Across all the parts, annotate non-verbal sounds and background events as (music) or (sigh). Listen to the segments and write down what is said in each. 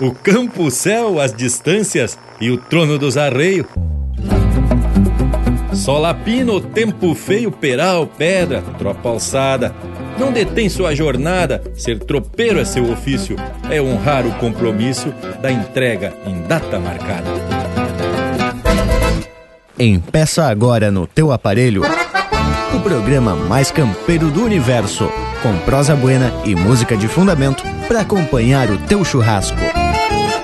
o campo, o céu, as distâncias e o trono dos arreios. Solapino, tempo feio, peral, pedra, tropa alçada. Não detém sua jornada, ser tropeiro é seu ofício, é honrar o compromisso da entrega em data marcada. Empeça agora no teu aparelho o programa mais campeiro do universo, com prosa buena e música de fundamento para acompanhar o teu churrasco.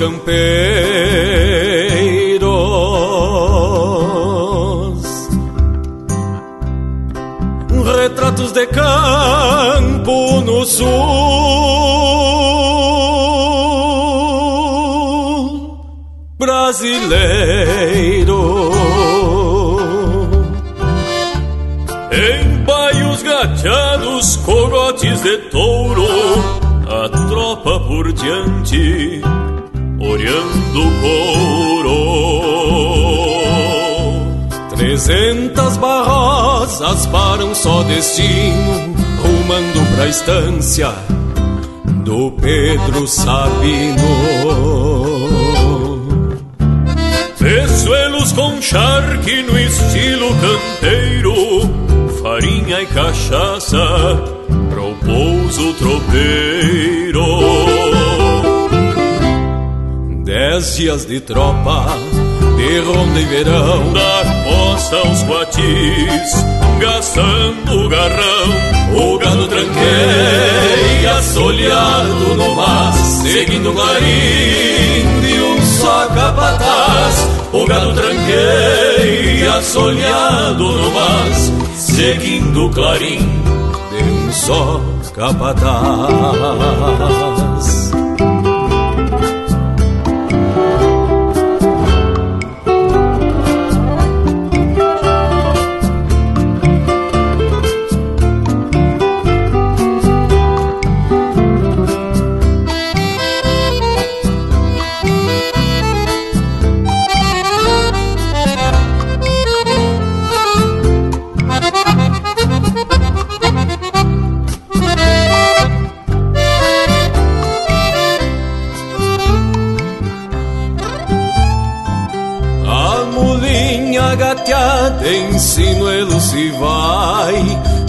Homens estância do Pedro Sabino. Fezuelos com charque no estilo canteiro, farinha e cachaça pro pouso tropeiro. Dez dias de tropa, de ronda e verão, da costa aos quatis, solhado no mar, seguindo o clarim de um só capataz. O gado tranqueia, solhado no mar, seguindo o clarim de um só capataz.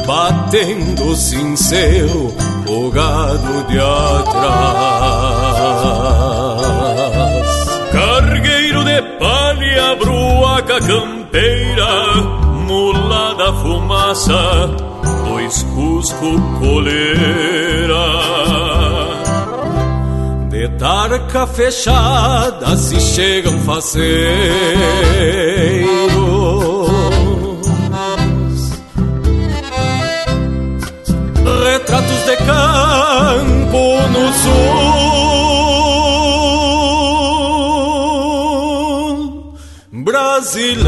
Batendo sincero o gado de atrás. Cargueiro de palha, bruaca campeira, mula da fumaça, dois cusco coleira. De tarca fechada se chegam faceiros campo no sul brasileiro.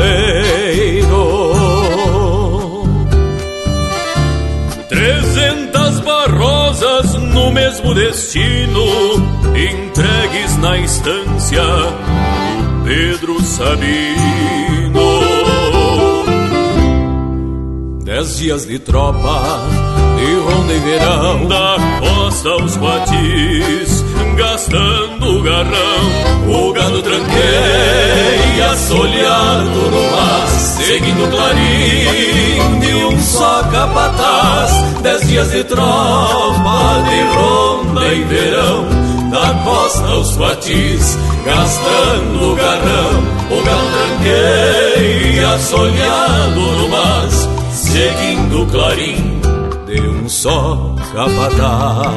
Trezentas barrosas no mesmo destino, entregues na estância do Pedro Sabino. Dez dias de tropa de ronda e verão Da costa aos quatis Gastando o garrão. O gado tranqueia Solhado no mar Seguindo o clarim De um só capataz. Dez dias de tropa De ronda e verão Da costa aos quatis Gastando o garrão. O gado tranqueia Solhado no mar Seguindo o clarim de um só capataz.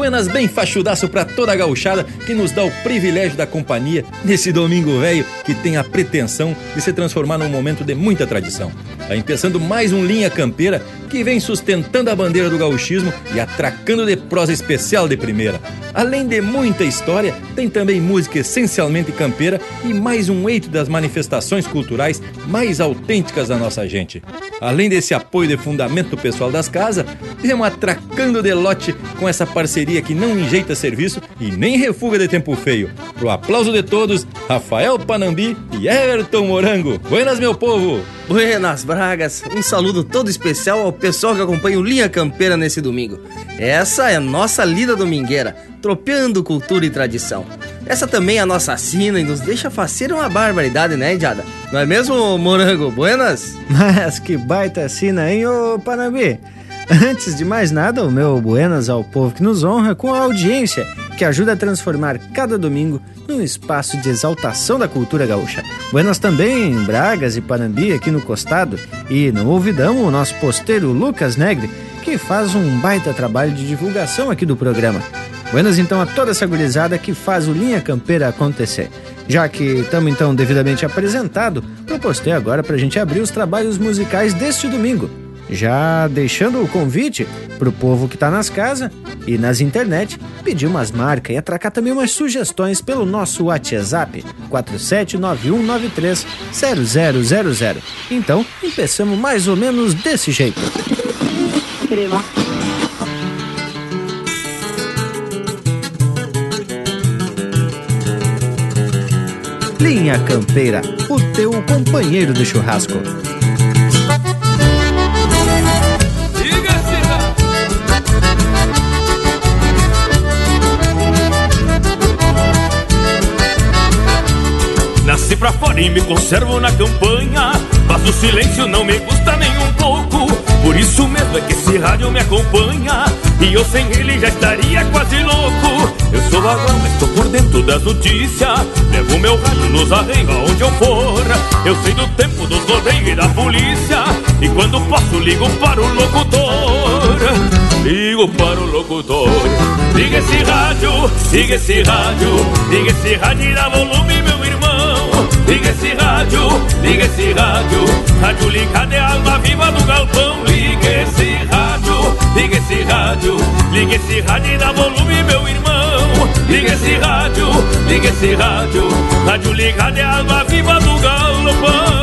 Buenas bem fachudaço para toda a gauchada que nos dá o privilégio da companhia nesse domingo velho que tem a pretensão de se transformar num momento de muita tradição. Tá empeçando mais um Linha Campeira que vem sustentando a bandeira do gauchismo e atracando de prosa especial de primeira. Além de muita história, tem também música essencialmente campeira e mais um eito das manifestações culturais mais autênticas da nossa gente. Além desse apoio de fundamento pessoal das casas, temos atracando de lote com essa parceria que não enjeita serviço e nem refuga de tempo feio. Pro aplauso de todos, Rafael Panambi e Everton Morango. Buenas, meu povo! Buenas Bragas, um saludo todo especial ao pessoal que acompanha o Linha Campeira nesse domingo. Essa é nossa lida domingueira, tropeando cultura e tradição. Essa também é a nossa sina e nos deixa fazer uma barbaridade, né, Indiada? Não é mesmo, Morango? Buenas? (laughs) Mas que baita sina, hein, ô Panambi? Antes de mais nada, o meu buenas ao povo que nos honra com a audiência, que ajuda a transformar cada domingo num espaço de exaltação da cultura gaúcha. Buenas também em Bragas e Panambi, aqui no costado, e no ouvidão o nosso posteiro Lucas Negre, que faz um baita trabalho de divulgação aqui do programa. Buenas então a toda essa gurizada que faz o Linha Campeira acontecer. Já que estamos então devidamente apresentado, propostei agora para a gente abrir os trabalhos musicais deste domingo já deixando o convite pro povo que tá nas casas e nas internet pedir umas marcas e atracar também umas sugestões pelo nosso WhatsApp 4791930000. Então, empeçamos mais ou menos desse jeito. Linha Campeira, o teu companheiro de churrasco. E me conservo na campanha. Mas o silêncio não me gusta nem um pouco. Por isso mesmo é que esse rádio me acompanha. E eu sem ele já estaria quase louco. Eu sou vagão, mas tô por dentro das notícias. Levo meu rádio nos arreios aonde eu for. Eu sei do tempo dos rodeios e da polícia. E quando posso ligo para o locutor. Ligo para o locutor. Liga esse rádio, liga esse rádio. Liga esse rádio e dá volume meu Liga esse rádio, liga esse rádio. Rádio ligado é a alma viva do galpão. Liga esse rádio, liga esse rádio. Liga esse rádio e dá volume meu irmão. Liga esse rádio, liga esse rádio. Rádio ligado é a alma viva do galpão.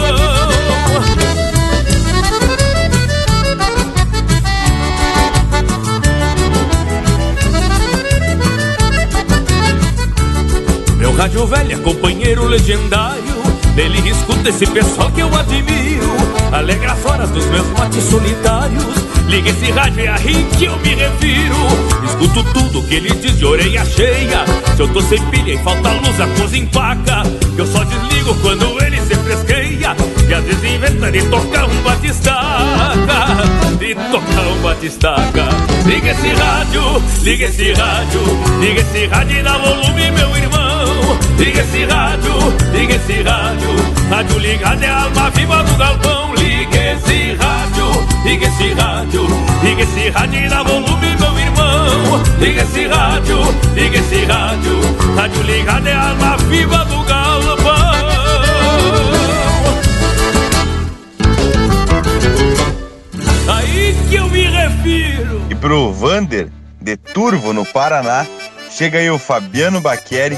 Meu rádio velho é companheiro legendário Dele. Escuta esse pessoal que eu admiro. Alegra fora dos meus mates solitários. Liga esse rádio, é a rir que eu me refiro. Escuto tudo que ele diz de orelha cheia. Se eu tô sem pilha e falta luz, a coisa empaca. Eu só desligo quando ele se fresqueia. E às vezes inventa de tocar um batistaca. De tocar um batistaca. Liga esse rádio, liga esse rádio. Liga esse rádio e dá volume, meu irmão Liga esse rádio, liga esse rádio. Rádio ligado é alma viva do galpão. Liga esse rádio, liga esse rádio. Liga esse rádio e dá volume, meu irmão. Liga esse rádio, liga esse rádio. Rádio ligado é alma viva do galpão. Aí que eu me refiro. E pro Vander, de Turvo, no Paraná Chega aí o Fabiano Baqueri,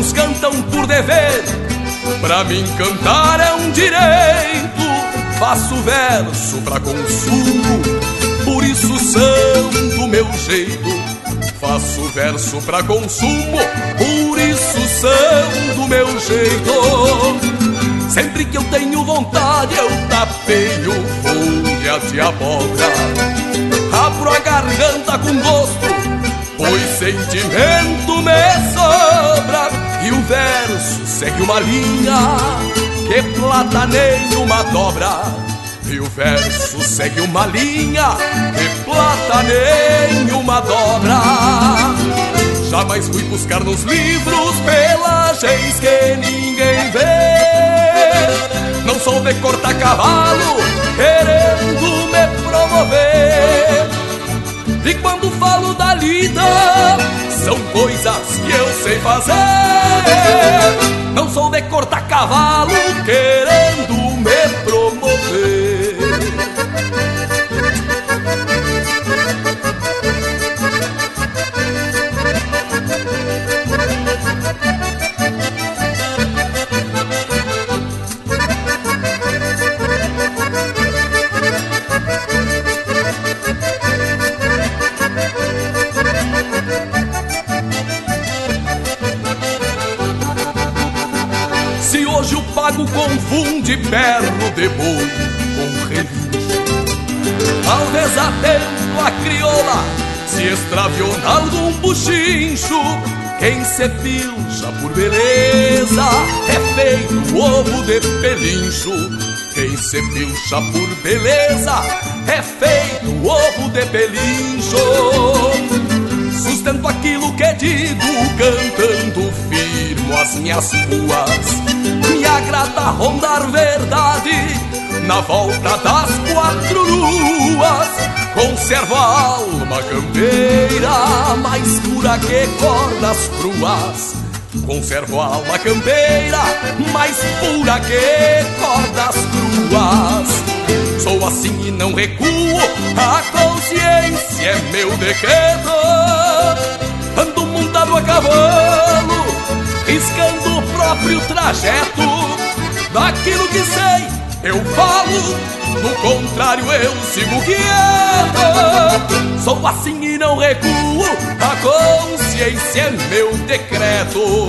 Alguns cantam por dever, pra mim cantar é um direito. Faço verso pra consumo, por isso do meu jeito. Faço verso pra consumo, por isso do meu jeito. Sempre que eu tenho vontade, eu tapeio folha de abóbora. Abro a garganta com gosto, pois sentimento me. Segue uma linha que plata nenhuma dobra. E o verso segue uma linha que plata nenhuma dobra. Jamais fui buscar nos livros pelagens que ninguém vê. Não sou de cortar cavalo querendo me promover. E quando falo da lida, são coisas que eu sei fazer. Não sou de cortar cavalo confunde berro de boi com relincho Talvez a tempo a crioula se extraviou em algum buchincho Quem se pilcha por beleza é feito ovo de pelincho. Quem se pilcha por beleza é feito ovo de pelincho. Sustento aquilo que digo, cantando firmo as minhas ruas. Agrada rondar verdade na volta das quatro luas. Conservo a alma campeira, mais pura que cordas cruas. Conservo a alma campeira, mais pura que cordas cruas. Sou assim e não recuo, a consciência é meu decreto. Ando montado a cavalo, riscando o próprio trajeto. Daquilo que sei, eu falo, do contrário eu sigo quieto. Sou assim e não recuo, a consciência é meu decreto.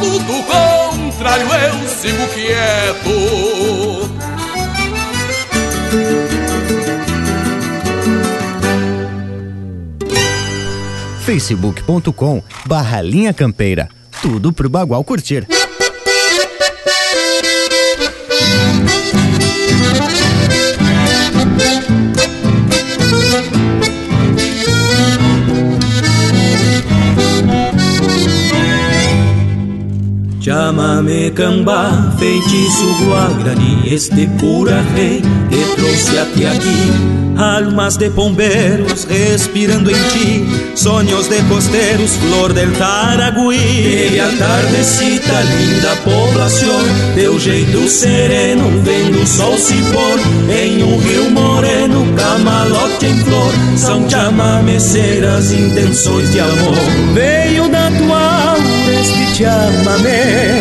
do contrário eu sigo quieto. facebook.com barra linha campeira. Tudo pro Bagual curtir. Chamame cambá, feitiço guarani, este pura rei te trouxe até aqui. Almas de pombeiros respirando em ti, sonhos de costeiros, flor del. E a tardecita, linda poblação, teu jeito sereno, vendo o sol se pôr em um rio moreno, malote em flor São chamameceiras intenções de amor Veio da tua aura chamamé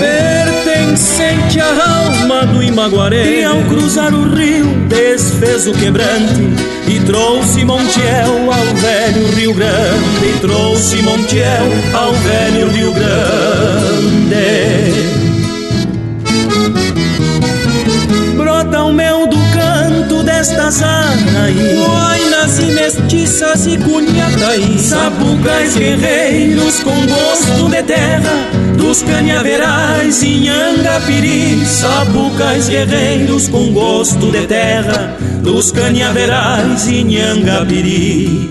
Pertencente à alma do Imaguaré. E ao cruzar o rio desfez o quebrante E trouxe Montiel ao velho Rio Grande. E trouxe Montiel ao velho Rio Grande. Brota o mel do canto destas anaí Guainas e mestiças e cunhataí Sapucais guerreiros com gosto de terra. Dos canhaverais e Nhangapiri Sapucais guerreiros com gosto de terra. Dos canhaverais e Nhangapiri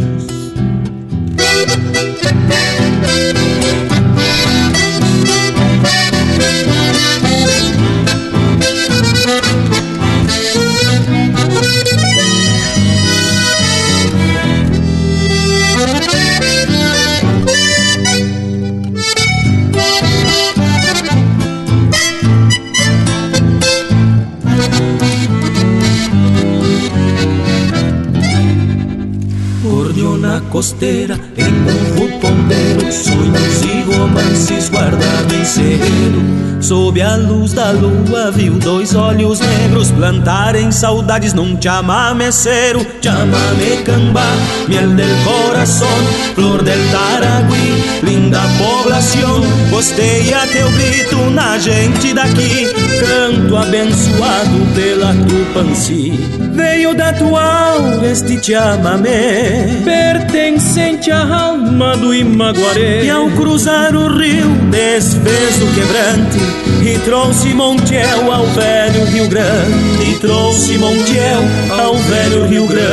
Sob a luz da lua viu dois olhos negros Plantarem saudades num chamameceiro. Chamame camba, miel del corazón Flor del Taragüí, linda población Costeia teu grito na gente daqui. Canto abençoado pela Tupanci. Veio da tua aura este chamamé. Pertencente à alma do Imaguaré. E ao cruzar o rio desfez o quebrante e trouxe Montiel ao velho Rio Grande. E trouxe Montiel ao velho Rio Grande.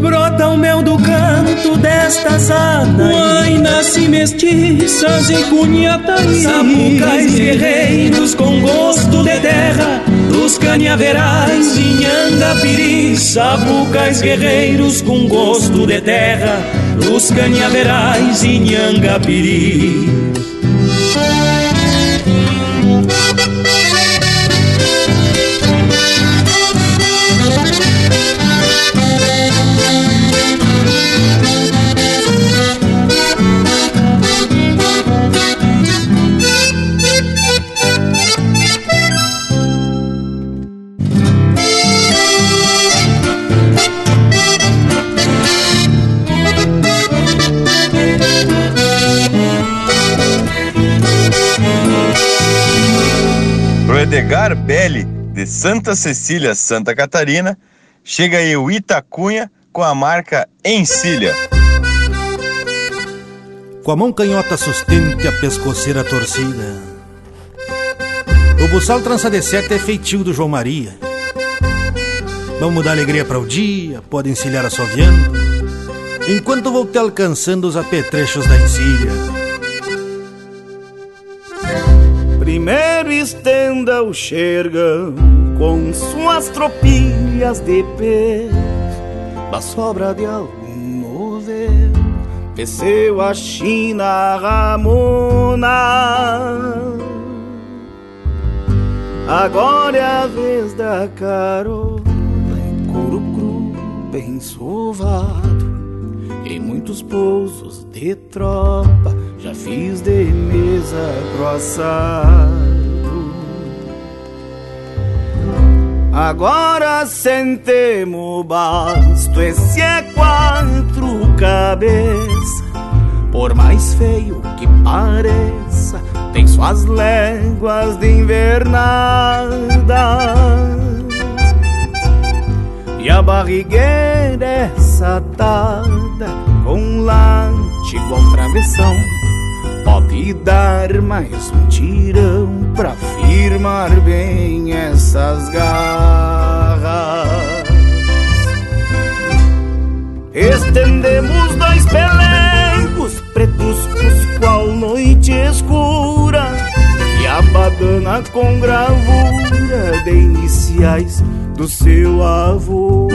Brota o mel do canto destas Guainas e mestiças e cunhataí Sapucais guerreiros com gosto de terra. Dos canhaverais e Nhangapiri Sapucais guerreiros com gosto de terra dos canhaverais e Nhangapiri. Santa Cecília, Santa Catarina, chega aí o Itacunha com a marca Encilha. Com a mão canhota sustente a pescoceira torcida. O buçal trança de sete é feitio do João Maria. Vamos dar alegria para o dia, pode encilhar assoviando, enquanto vou te alcançando os apetrechos da encilha. Estenda o xergão com suas tropilhas de pé. Da sobra de algum novelo Desceu a China Ramona. Agora é a vez da carona Em couro cru, bem sovado Em muitos pousos de tropa já fiz de mesa pro Agora sentemos basto Esse é quatro cabeça Por mais feio que pareça Tem suas léguas de invernada. E a barrigueira é satada Com late igual travessão Pode dar mais um tirão pra firmar bem essas garras. Estendemos dois pelegos pretos qual noite escura e a badana com gravura de iniciais do seu avô.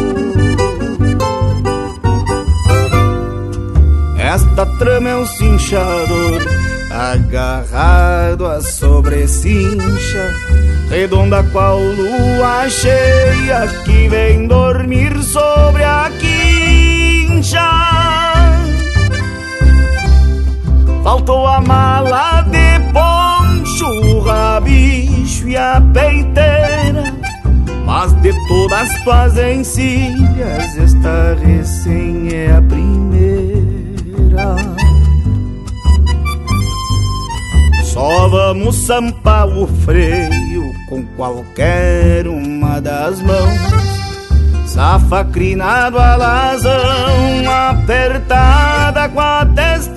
Esta trama é um cinchador agarrado à sobrecincha, redonda qual lua cheia que vem dormir sobre a quincha. Faltou a mala de poncho, o rabicho e a peiteira. Mas de todas tuas encilhas, esta recém é a primeira. Só vamos sampar o freio com qualquer uma das mãos. Safa crinado alazão, apertada com a testeira.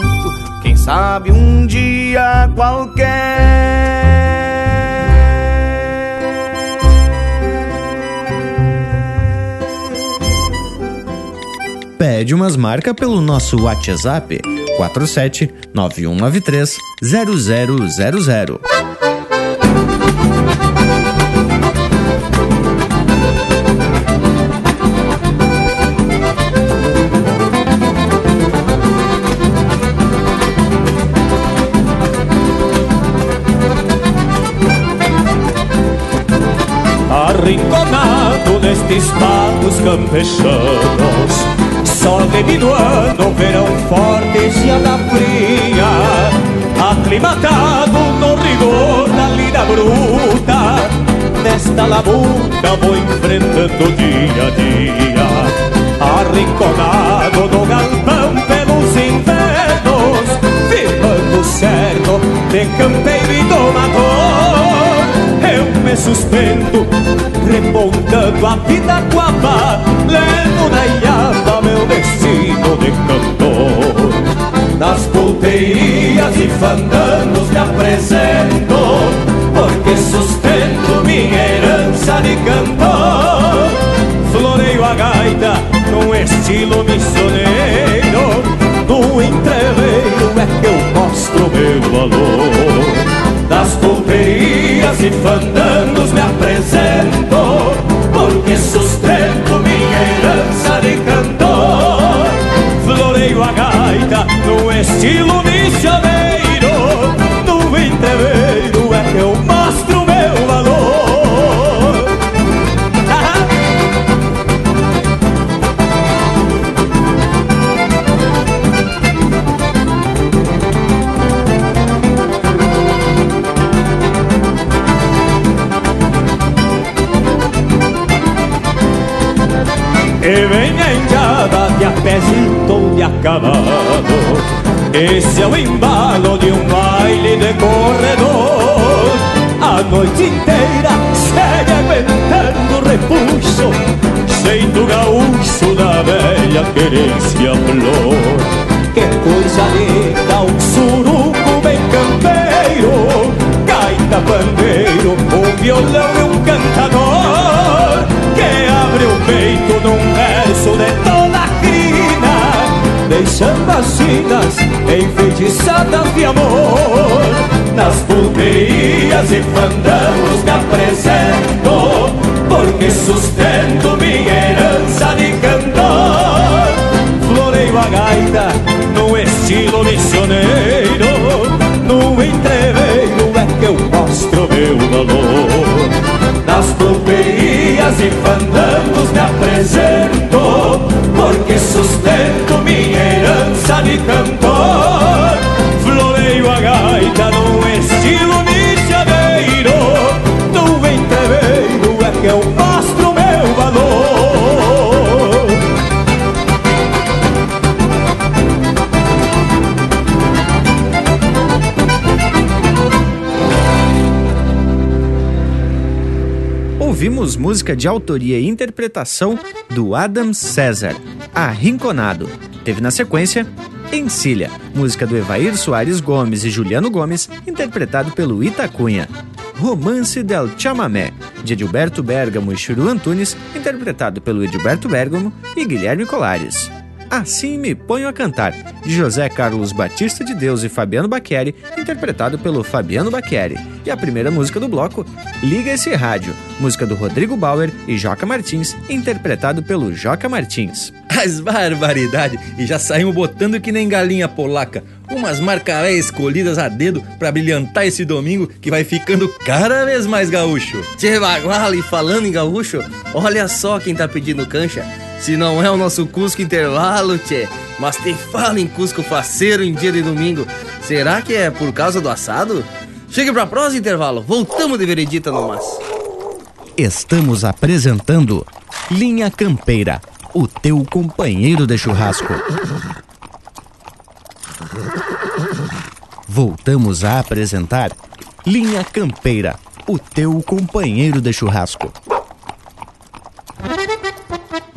quem sabe um dia qualquer. Pede umas marcas pelo nosso WhatsApp 47 9193 0000. Pagos campechanos Sol diminuando, verão forte, geada fria. Aclimatado no rigor da lida bruta. Nesta labuta vou enfrentando dia a dia. Arrinconado no galpão pelos invernos. Firmando certo de campeiro e domador me suspendo, repontando a vida com a Levo na meu destino de cantor. Nas pulperias e fandangos me apresento Porque sustento minha herança de cantor. Floreio a gaita num estilo missioneiro No entreveiro é que eu mostro meu valor. Das pulperias e fandangos me apresento Porque sustento minha herança de cantor. Floreio a gaita no estilo missioneiro No entreveiro pezito de a cavalo Esse é o embalo de um baile de corredor. A noite inteira segue aguentando o repuxo Jeito gaúcho da velha querência flor. Que coisa linda, um suruco bem campeiro Gaita pandeiro, um violão e um cantador Que deixando as chinas enfeitiçadas de amor. Nas pulperias e fandangos me apresento, porque sustento minha herança de cantor. Floreio a gaita no estilo missioneiro, no entreveiro é que eu mostro meu valor. Nas pulperias e fandangos me apresento, de cantor. Floreio a gaita no estilo missioneiro, no entreveiro é que eu mostro meu valor. Ouvimos música de autoria e interpretação do Adam César, Arrinconado. Teve na sequência Encilha, música do Evair Soares Gomes e Juliano Gomes, interpretado pelo Itacunha. Romance del Chamamé, de Edilberto Bergamo e Churu Antunes, interpretado pelo Edilberto Bergamo e Guilherme Colares. Assim Me Ponho a Cantar, de José Carlos Batista de Deus e Fabiano Bacchieri, interpretado pelo Fabiano Bacchieri. E a primeira música do bloco, Liga Esse Rádio, música do Rodrigo Bauer e Joca Martins, interpretado pelo Joca Martins. As barbaridade! E já saímos botando que nem galinha polaca. Umas marcaré escolhidas a dedo pra brilhantar esse domingo que vai ficando cada vez mais gaúcho. Tchê e falando em gaúcho, olha só quem tá pedindo cancha. Se não é o nosso Cusco Intervalo, tchê, mas te fala em Cusco faceiro em dia de domingo. Será que é por causa do assado? Chegue pra prosa, Intervalo. Voltamos de veredita no mas. Estamos apresentando Linha Campeira, o teu companheiro de churrasco. Voltamos a apresentar Linha Campeira, o teu companheiro de churrasco.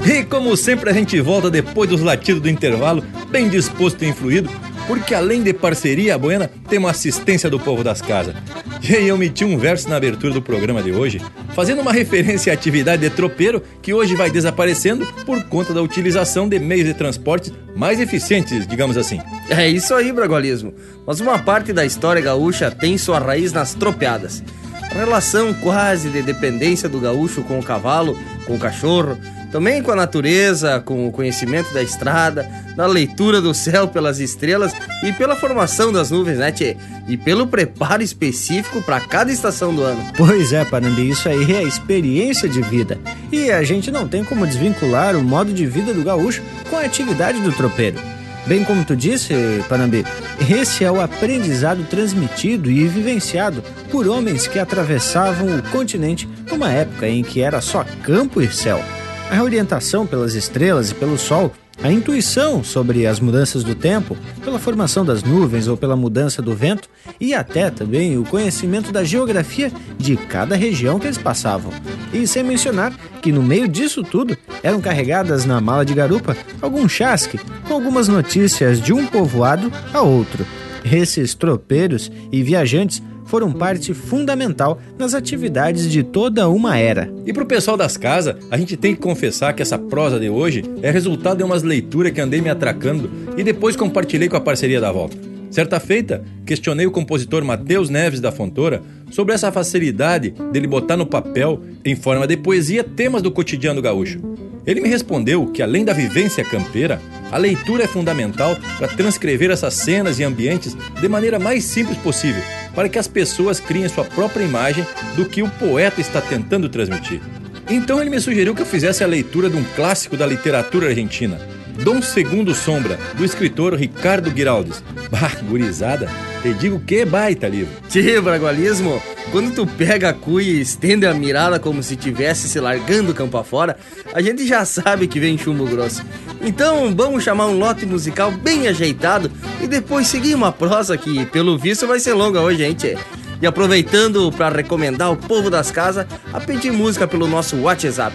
E como sempre a gente volta depois dos latidos do intervalo, bem disposto e influído, porque além de parceria buena, temos assistência do povo das casas. E aí eu meti um verso na abertura do programa de hoje, fazendo uma (laughs) referência à atividade de tropeiro que hoje vai desaparecendo por conta da utilização de meios de transporte mais eficientes, digamos assim. É isso aí, Bragualismo. Mas uma parte da história gaúcha tem sua raiz nas tropeadas. A relação quase de dependência do gaúcho com o cavalo, com o cachorro, também com a natureza, com o conhecimento da estrada, da leitura do céu pelas estrelas e pela formação das nuvens, né, tchê? E pelo preparo específico para cada estação do ano. Pois é, Panambi, isso aí é experiência de vida. E a gente não tem como desvincular o modo de vida do gaúcho com a atividade do tropeiro. Bem como tu disse, Panambi, esse é o aprendizado transmitido e vivenciado por homens que atravessavam o continente numa época em que era só campo e céu. A orientação pelas estrelas e pelo sol, a intuição sobre as mudanças do tempo, pela formação das nuvens ou pela mudança do vento, e até também o conhecimento da geografia de cada região que eles passavam. E sem mencionar que no meio disso tudo eram carregadas na mala de garupa algum chasque com algumas notícias de um povoado a outro. Esses tropeiros e viajantes foram parte fundamental nas atividades de toda uma era. E pro pessoal das casas, a gente tem que confessar que essa prosa de hoje é resultado de umas leituras que andei me atracando e depois compartilhei com a parceria da volta. Certa feita, questionei o compositor Matheus Neves da Fontoura sobre essa facilidade dele botar no papel, em forma de poesia, temas do cotidiano gaúcho. Ele me respondeu que, além da vivência campeira, a leitura é fundamental para transcrever essas cenas e ambientes de maneira mais simples possível, para que as pessoas criem sua própria imagem do que o poeta está tentando transmitir. Então ele me sugeriu que eu fizesse a leitura de um clássico da literatura argentina, Dom Segundo Sombra, do escritor Ricardo Giraldes. Bah, gurizada, te digo que baita livro. Tchê, Bragualismo, quando tu pega a cuia e estende a mirada como se tivesse se largando campo afora, a gente já sabe que vem chumbo grosso. Então vamos chamar um lote musical bem ajeitado e depois seguir uma prosa que, pelo visto, vai ser longa hoje, tchê? E aproveitando para recomendar ao povo das casas a pedir música pelo nosso WhatsApp.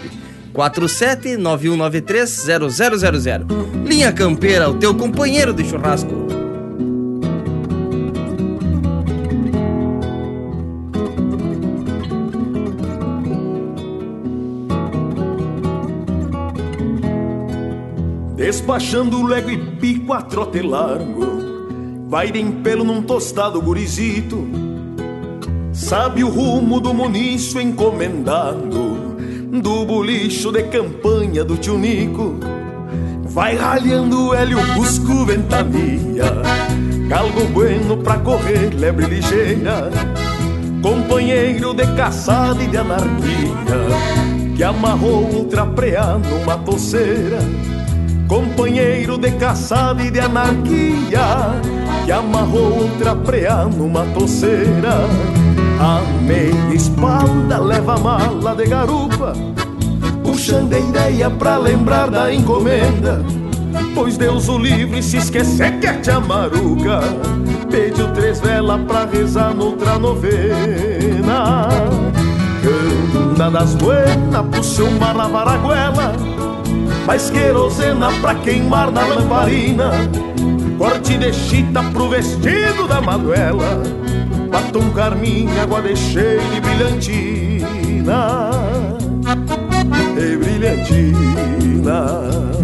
4791930000. Linha Campeira, o teu companheiro de churrasco. Despachando lego e pico a trote largo Vai de pelo num tostado gurizito Sabe o rumo do munício encomendado Do bolicho de campanha do tio Nico. Vai ralhando o hélio, busco, ventania. Galgo bueno pra correr, lebre ligeira. Companheiro de caçada e de anarquia Que amarrou outra preá numa toceira. Companheiro de caçada e de anarquia Que amarrou outra preá numa toceira A meia espalda leva mala de garupa Puxando a ideia pra lembrar da encomenda. Pois Deus o livre se esquecer que é chamaruca Pediu três velas pra rezar noutra novena. Canta das buenas pro seu mar lavar a goela Mais querosena pra queimar na lamparina. Corte de chita pro vestido da maduela Batom carmim, água de cheiro e brilhantina. E brilhantina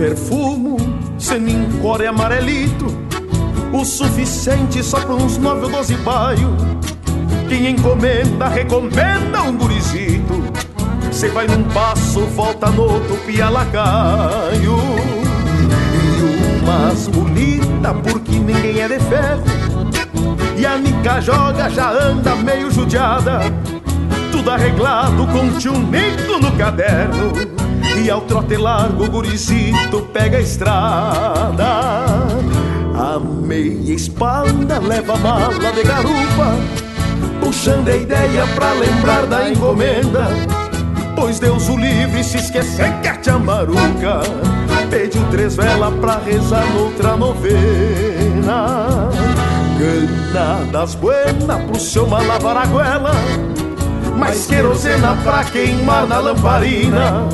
tiver fumo, semincore amarelito, o suficiente só para uns nove ou doze baio. Quem encomenda, recomenda um gurizito. Cê vai num passo, volta no outro, pia lacaio. E umas bonita, porque ninguém é de ferro. E a Nica joga, já anda meio judiada. Tudo arreglado com tio Nico no caderno. Ao trote largo, gurizito pega a estrada. A meia espalda leva mala de garupa Puxando a ideia pra lembrar da encomenda. Pois Deus o livre se esquecer que a chamaruca Pediu três velas pra rezar noutra novena. Gana das buenas pro seu malavar a goela Mais querosena pra queimar na lamparina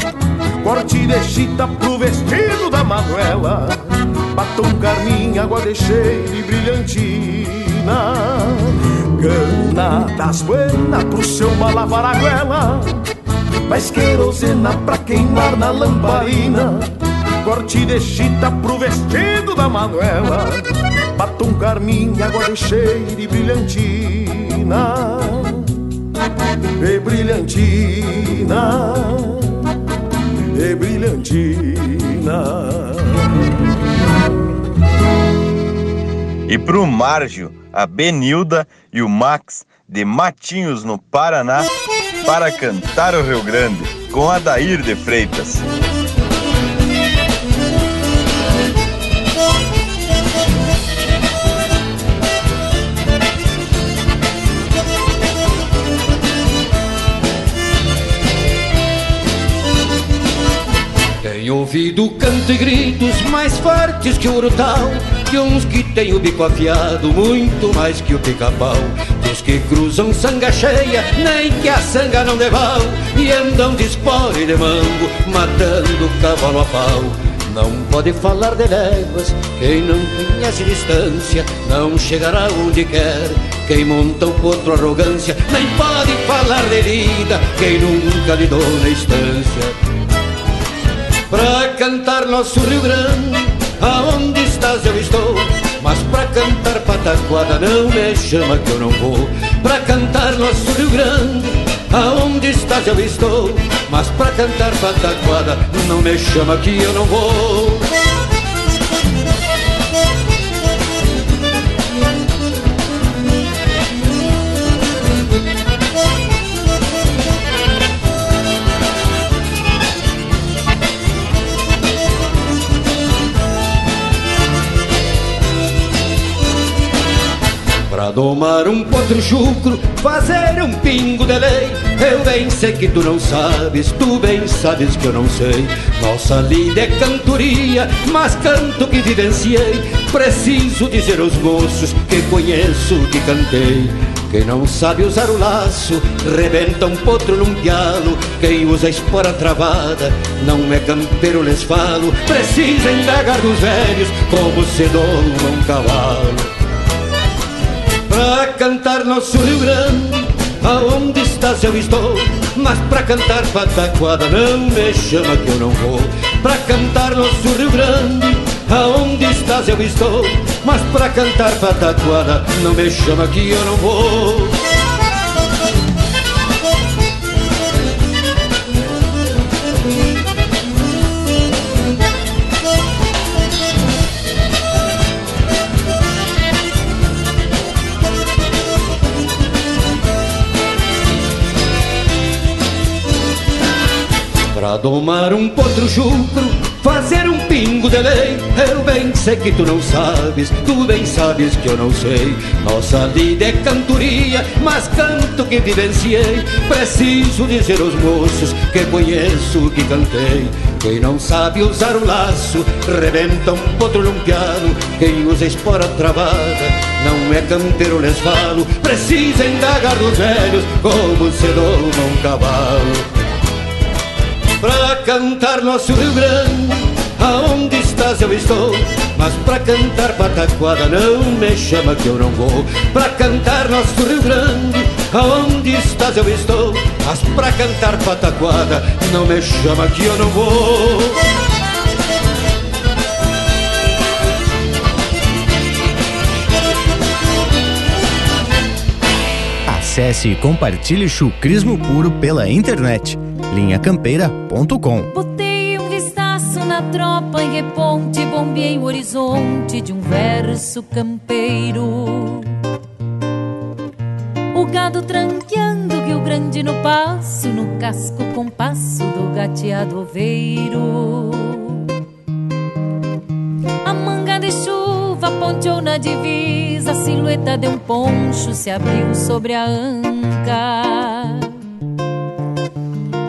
Corte de chita pro vestido da Manuela. Batom carmim, água de cheiro e brilhantina. Gana das buenas pro seu malavar a goela Mais querosena pra queimar na lamparina. Corte de chita pro vestido da Manuela. Batom carmim, água de cheiro e brilhantina. E brilhantina e brilhantina. E pro Márgio, a Benilda e o Max de Matinhos no Paraná para cantar o Rio Grande com Adair de Freitas. Ouvido canto e gritos mais fortes que o urutau Que uns que têm o bico afiado muito mais que o pica-pau. Dos que cruzam sanga cheia, nem que a sanga não deval E andam de espora e de mango, matando cavalo a pau. Não pode falar de léguas, quem não conhece distância Não chegará onde quer, quem monta o potro arrogância Nem pode falar de vida, quem nunca lidou na estância Pra cantar nosso Rio Grande, aonde estás eu estou. Mas pra cantar pataquada não me chama que eu não vou. Pra cantar nosso Rio Grande, aonde estás eu estou. Mas pra cantar pataquada não me chama que eu não vou. Domar um potro chucro, fazer um pingo de lei. Eu bem sei que tu não sabes, tu bem sabes que eu não sei. Nossa lida é cantoria, mas canto que vivenciei. Preciso dizer aos moços que conheço, que cantei. Quem não sabe usar o laço, rebenta um potro num pialo. Quem usa a espora travada, não é campeiro, lhes falo. Precisa indagar dos velhos como se doma um cavalo pra cantar nosso Rio Grande. Aonde estás eu estou, mas pra cantar pataquada não me chama que eu não vou. Pra cantar nosso Rio Grande, aonde estás eu estou, mas pra cantar pataquada não me chama que eu não vou. Domar um potro chucro, fazer um pingo de lei. Eu bem sei que tu não sabes, tu bem sabes que eu não sei. Nossa lida é cantoria, mas canto que vivenciei. Preciso dizer aos moços que conheço, que cantei. Quem não sabe usar o laço, rebenta um potro num piano Quem usa espora travada, não é campeiro, lhes falo Precisa indagar dos velhos como se doma um cavalo Pra cantar nosso Rio Grande Aonde estás eu estou. Mas pra cantar pataquada não me chama que eu não vou. Pra cantar nosso Rio Grande Aonde estás eu estou. Mas pra cantar pataquada não me chama que eu não vou. Acesse e compartilhe chucrismo puro pela internet linhacampeira.com. Botei um vistaço na tropa em reponte, bombeei o horizonte de um verso campeiro. O gado tranqueando, Rio Grande no passo, no casco compasso do gateado oveiro. A manga de chuva ponteou na divisa, a silhueta de um poncho se abriu sobre a anca.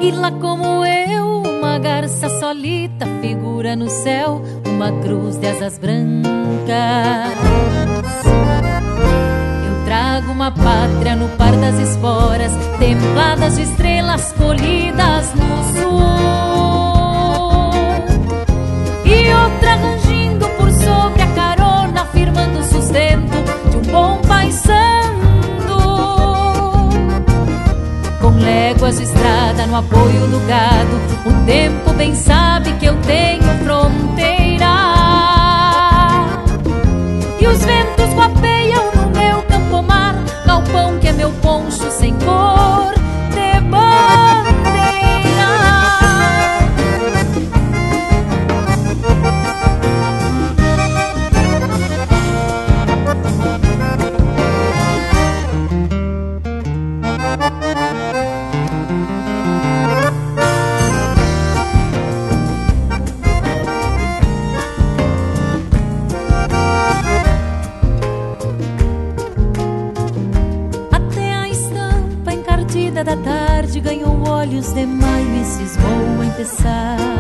E lá como eu, uma garça solita figura no céu, uma cruz de asas brancas. Eu trago uma pátria no par das esporas, templadas de estrelas colhidas no sul. E outra rangindo por sobre a carona, firmando o de estrada no apoio do gado. O tempo bem sabe que eu tenho fronteira. E os ventos guapeiam no meu campo-mar, galpão que é meu poncho sem cor de maio e cismou em teçar.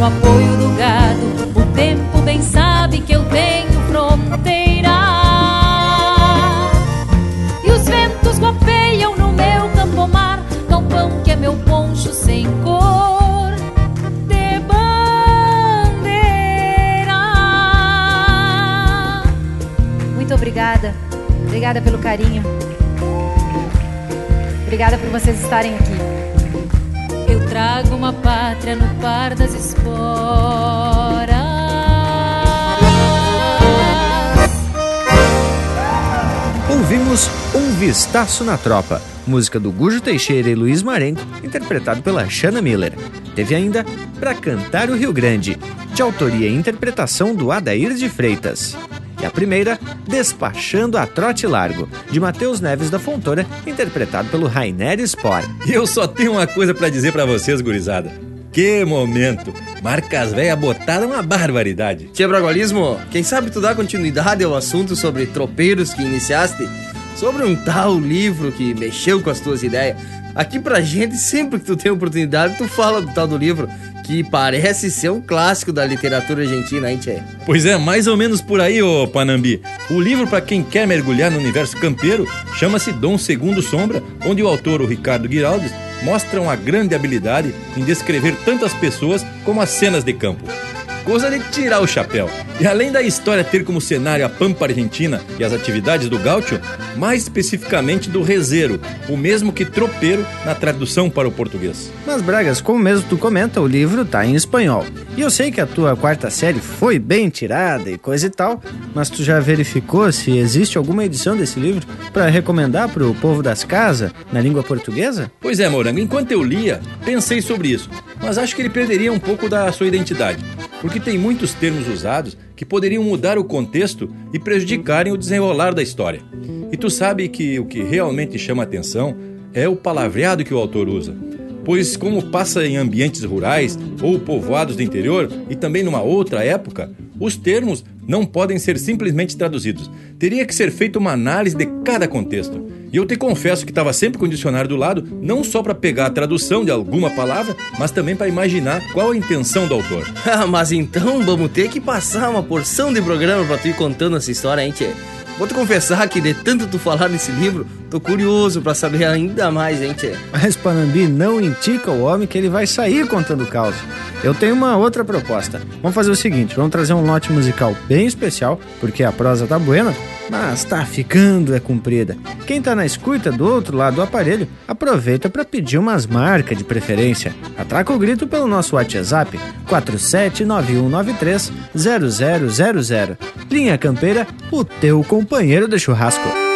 O apoio do gado. O tempo bem sabe que eu tenho fronteira. E os ventos golpeiam no meu campomar, galpão que é meu poncho sem cor. de bandeira. muito obrigada. Obrigada pelo carinho. Obrigada por vocês estarem aqui. Trago uma pátria no par das esporas. Ouvimos Um Vistaço na Tropa, música do Gujo Teixeira e Luiz Marenco, interpretado pela Shanna Miller. Teve ainda Pra Cantar o Rio Grande, de autoria e interpretação do Adair de Freitas. E a primeira, Despachando a Trote Largo, de Matheus Neves da Fontoura, interpretado pelo Rainer Spor. E eu só tenho uma coisa para dizer para vocês, gurizada. Que momento! Marcas véia botaram uma barbaridade. Tia Bragualismo, quem sabe tu dá continuidade ao assunto sobre tropeiros que iniciaste? Sobre um tal livro que mexeu com as tuas ideias. Aqui pra gente, sempre que tu tem oportunidade, tu fala do tal do livro, que parece ser um clássico da literatura argentina, hein, tchê? Pois é, mais ou menos por aí, ô Panambi. O livro, para quem quer mergulhar no universo campeiro, chama-se Dom Segundo Sombra, onde o autor, o Ricardo Giraldes, mostra uma grande habilidade em descrever tantas pessoas como as cenas de campo coisa de tirar o chapéu. E além da história ter como cenário a Pampa Argentina e as atividades do gaúcho, mais especificamente do rezeiro, o mesmo que tropeiro na tradução para o português. Mas Bragas, como mesmo tu comenta, o livro tá em espanhol. E eu sei que a tua quarta série foi bem tirada e coisa e tal, mas tu já verificou se existe alguma edição desse livro para recomendar pro povo das casas na língua portuguesa? Pois é, Morango, enquanto eu lia, pensei sobre isso, mas acho que ele perderia um pouco da sua identidade porque tem muitos termos usados que poderiam mudar o contexto e prejudicarem o desenrolar da história. E tu sabe que o que realmente chama atenção é o palavreado que o autor usa. Pois, como passa em ambientes rurais ou povoados do interior e também numa outra época, os termos não podem ser simplesmente traduzidos. Teria que ser feita uma análise de cada contexto. E eu te confesso que estava sempre com o dicionário do lado, não só para pegar a tradução de alguma palavra, mas também para imaginar qual a intenção do autor. (laughs) Ah, mas então vamos ter que passar uma porção de programa para tu ir contando essa história, hein, tchê? Vou te confessar que de tanto tu falar nesse livro, tô curioso para saber ainda mais, hein, tchê? Mas Panambi não indica o homem que ele vai sair contando caos. Eu tenho uma outra proposta. Vamos fazer o seguinte, vamos trazer um lote musical bem especial, porque a prosa tá buena, mas tá ficando é comprida. Quem tá na escuta do outro lado do aparelho, aproveita para pedir umas marcas de preferência. Atraca o grito pelo nosso WhatsApp 4791930000. Linha Campeira, o teu companheiro de churrasco.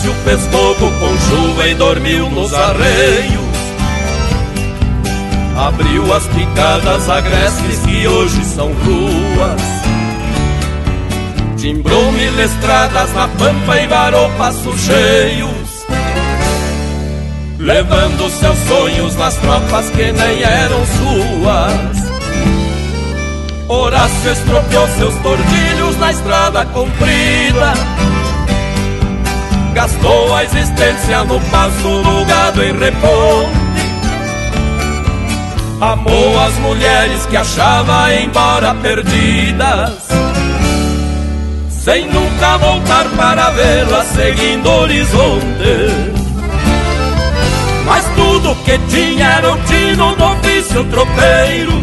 Horácio fez fogo com chuva e dormiu nos arreios. Abriu as picadas agrestes que hoje são ruas. Timbrou mil estradas na pampa e varou passos cheios. Levando seus sonhos nas tropas que nem eram suas. Horácio estropiou seus tordilhos na estrada comprida Gastou a existência no passo, no gado e reponte Amou as mulheres que achava embora perdidas Sem nunca voltar para vê-las seguindo o horizonte. Mas tudo que tinha era o tino do ofício tropeiro.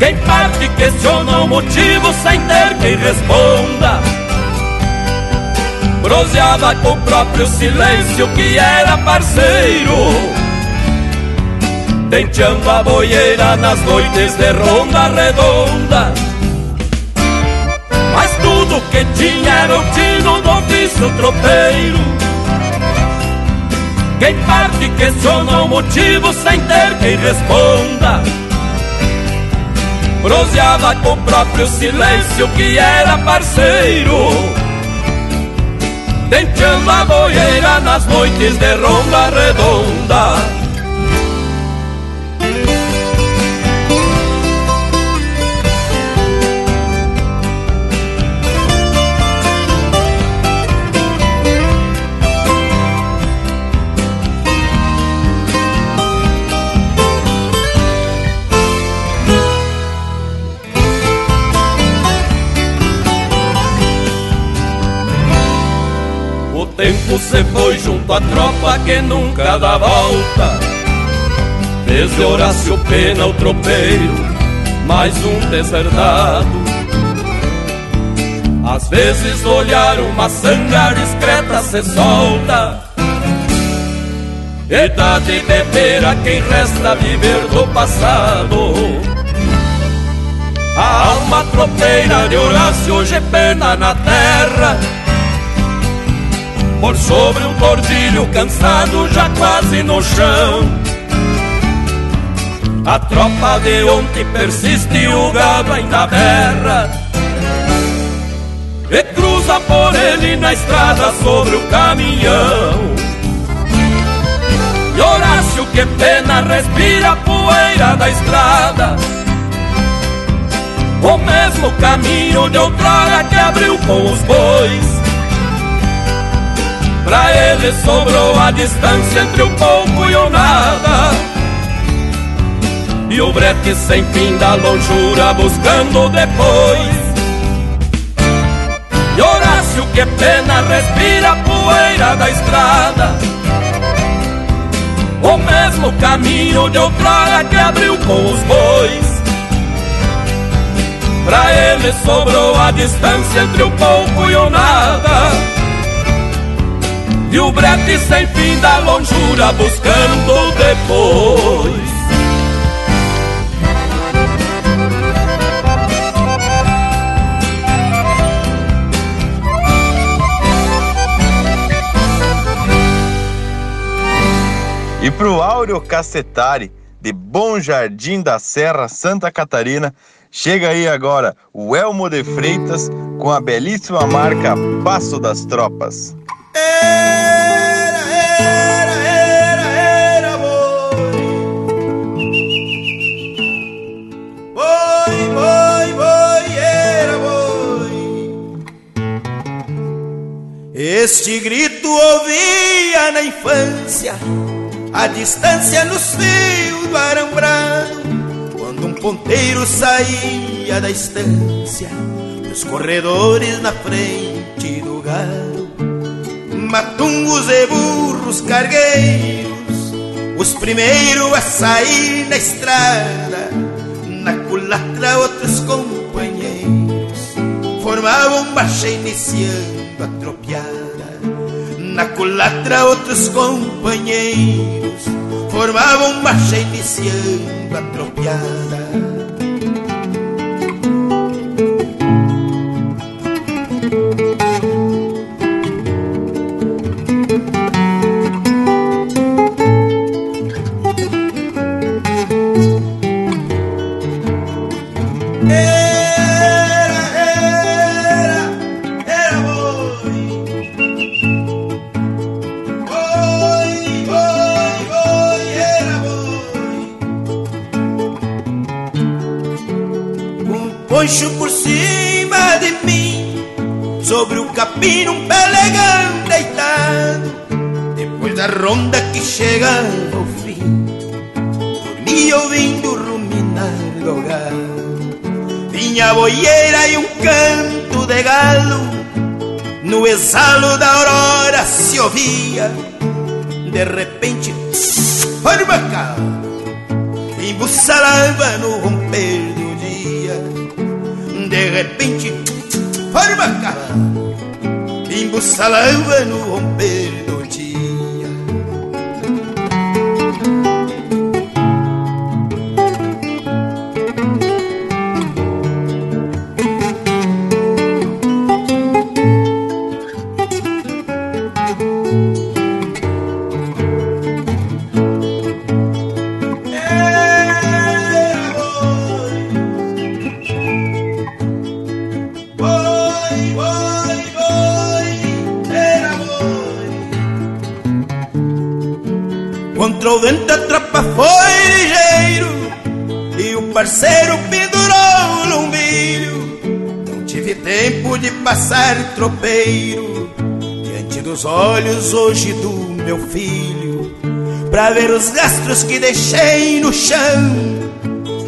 Quem parte questiona o motivo sem ter quem responda Proseava com o próprio silêncio que era parceiro. Tenteando a boieira nas noites de ronda redonda. Mas tudo que tinha era o tino do ofício tropeiro. Quem parte questiona o motivo sem ter quem responda. Proseava com o próprio silêncio que era parceiro Denteando a boieira nas noites de ronda redonda tempo se foi junto à tropa que nunca dá volta. Desde Horácio Pena o tropeiro, mais um deserdado. Às vezes olhar uma sanga discreta se solta E dá de beber a quem resta viver do passado A alma tropeira de Horácio hoje pena na terra Por sobre um tordilho cansado já quase no chão A tropa de ontem persiste e o gado ainda berra e cruza por ele na estrada sobre o caminhão. E Horácio, que pena, respira a poeira da estrada. O mesmo caminho de outrora que abriu com os bois. Pra ele sobrou a distância entre o pouco e o nada. E o brete sem fim da longura buscando depois. E Horácio, que pena, respira a poeira da estrada. O mesmo caminho de outrora que abriu com os bois. Pra ele sobrou a distância entre o pouco e o nada E o brete sem fim da longura buscando depois E pro Áureo Cacetari, de Bom Jardim da Serra, Santa Catarina, chega aí agora o Elmo de Freitas com a belíssima marca Passo das Tropas. Era, era, era, era boi. Boi, boi, boi, era boi. Este grito ouvia na infância a distância nos fios do arambrado Quando um ponteiro saía da estância Nos corredores na frente do gado Matungos e burros cargueiros. Os primeiros a sair na estrada Na culatra outros companheiros. Formavam baixa iniciando a tropiada na culatra outros companheiros. Formavam marcha iniciando a tropiada. Sobre o capim um pelegão deitado Depois da ronda que chegava ao fim Dormi ouvindo ruminar do galo Vinha boieira e um canto de galo No exalo da aurora se ouvia De repente, forma cá Embussalava no romper de repente, embussalava no olhos hoje do meu filho, pra ver os rastros que deixei no chão.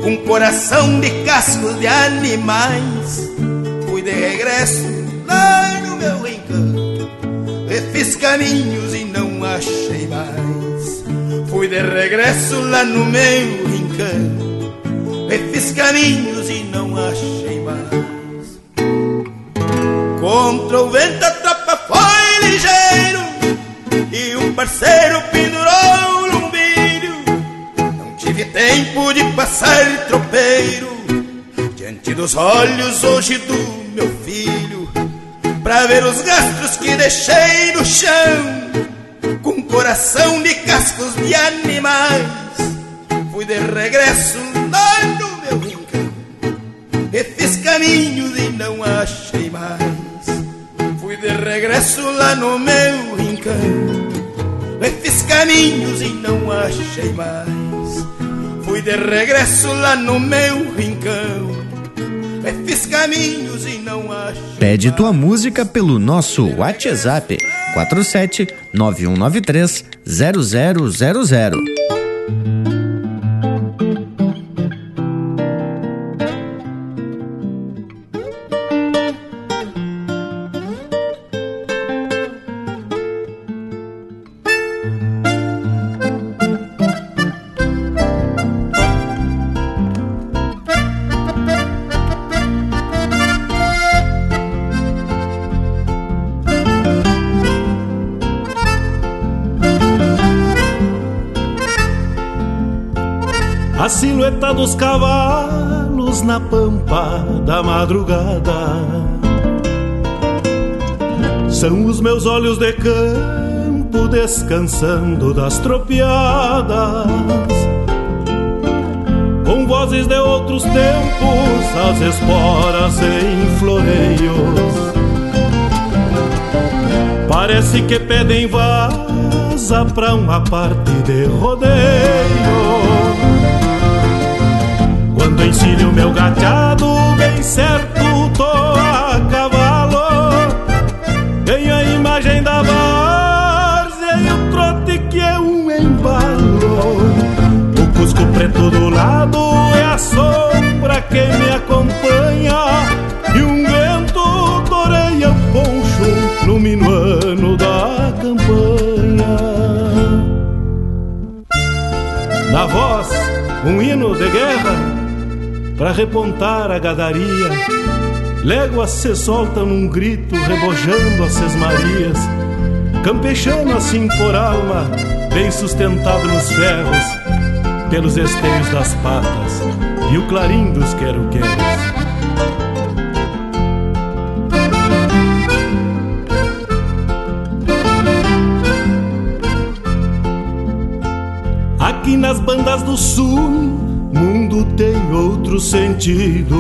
Um coração de cascos de animais. Fui de regresso lá no meu encanto, Refiz caminhos e não achei mais. Fui de regresso lá no meu rincão. Refiz caminhos e não achei mais. Contra o vento parceiro pendurou o lumbilho. Não tive tempo de passar tropeiro. Diante dos olhos hoje do meu filho. Pra ver os gastos que deixei no chão. Com coração de cascos de animais. Fui de regresso lá no meu rincão. E fiz caminhos e não achei mais. Fui de regresso lá no meu rincão caminhos e não achei mais Fui de regresso lá no meu rincão Fiz caminhos e não acho. Pede tua música pelo nosso WhatsApp 47 9193 0000. Cavalos na pampa da madrugada. São os meus olhos de campo descansando das tropiadas. Com vozes de outros tempos, as esporas em floreios. Parece que pedem vaza pra uma parte de rodeio quando ensino meu gateado bem certo, tô a cavalo. Tenho a imagem da várzea e o trote que é um embalo. O cusco preto do lado é a sombra que me acompanha. E um vento toreia o poncho no minuano da campanha. Na voz, um hino de guerra para repontar a gadaria. Léguas se soltam num grito, rebojando as sesmarias. Campechando assim por alma, bem sustentado nos ferros, pelos esteios das patas e o clarim dos quero-queres. Aqui nas bandas do sul outro sentido.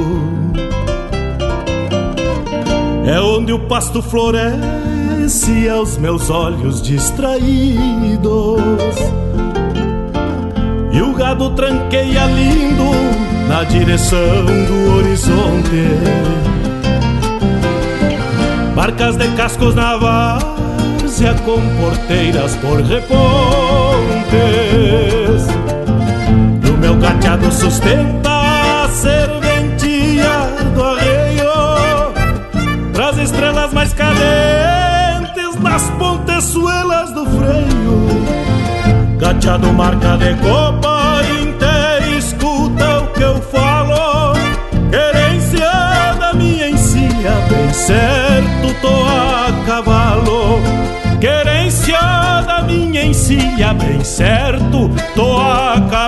É onde o pasto floresce aos meus olhos distraídos. E o gado tranqueia lindo na direção do horizonte. Barcas de cascos na várzea com porteiras por repontes Gateado marca de copa inteira, escuta o que eu falo. Querência da minha encilha, bem certo tô a cavalo. Querência da minha encilha, bem certo tô a cavalo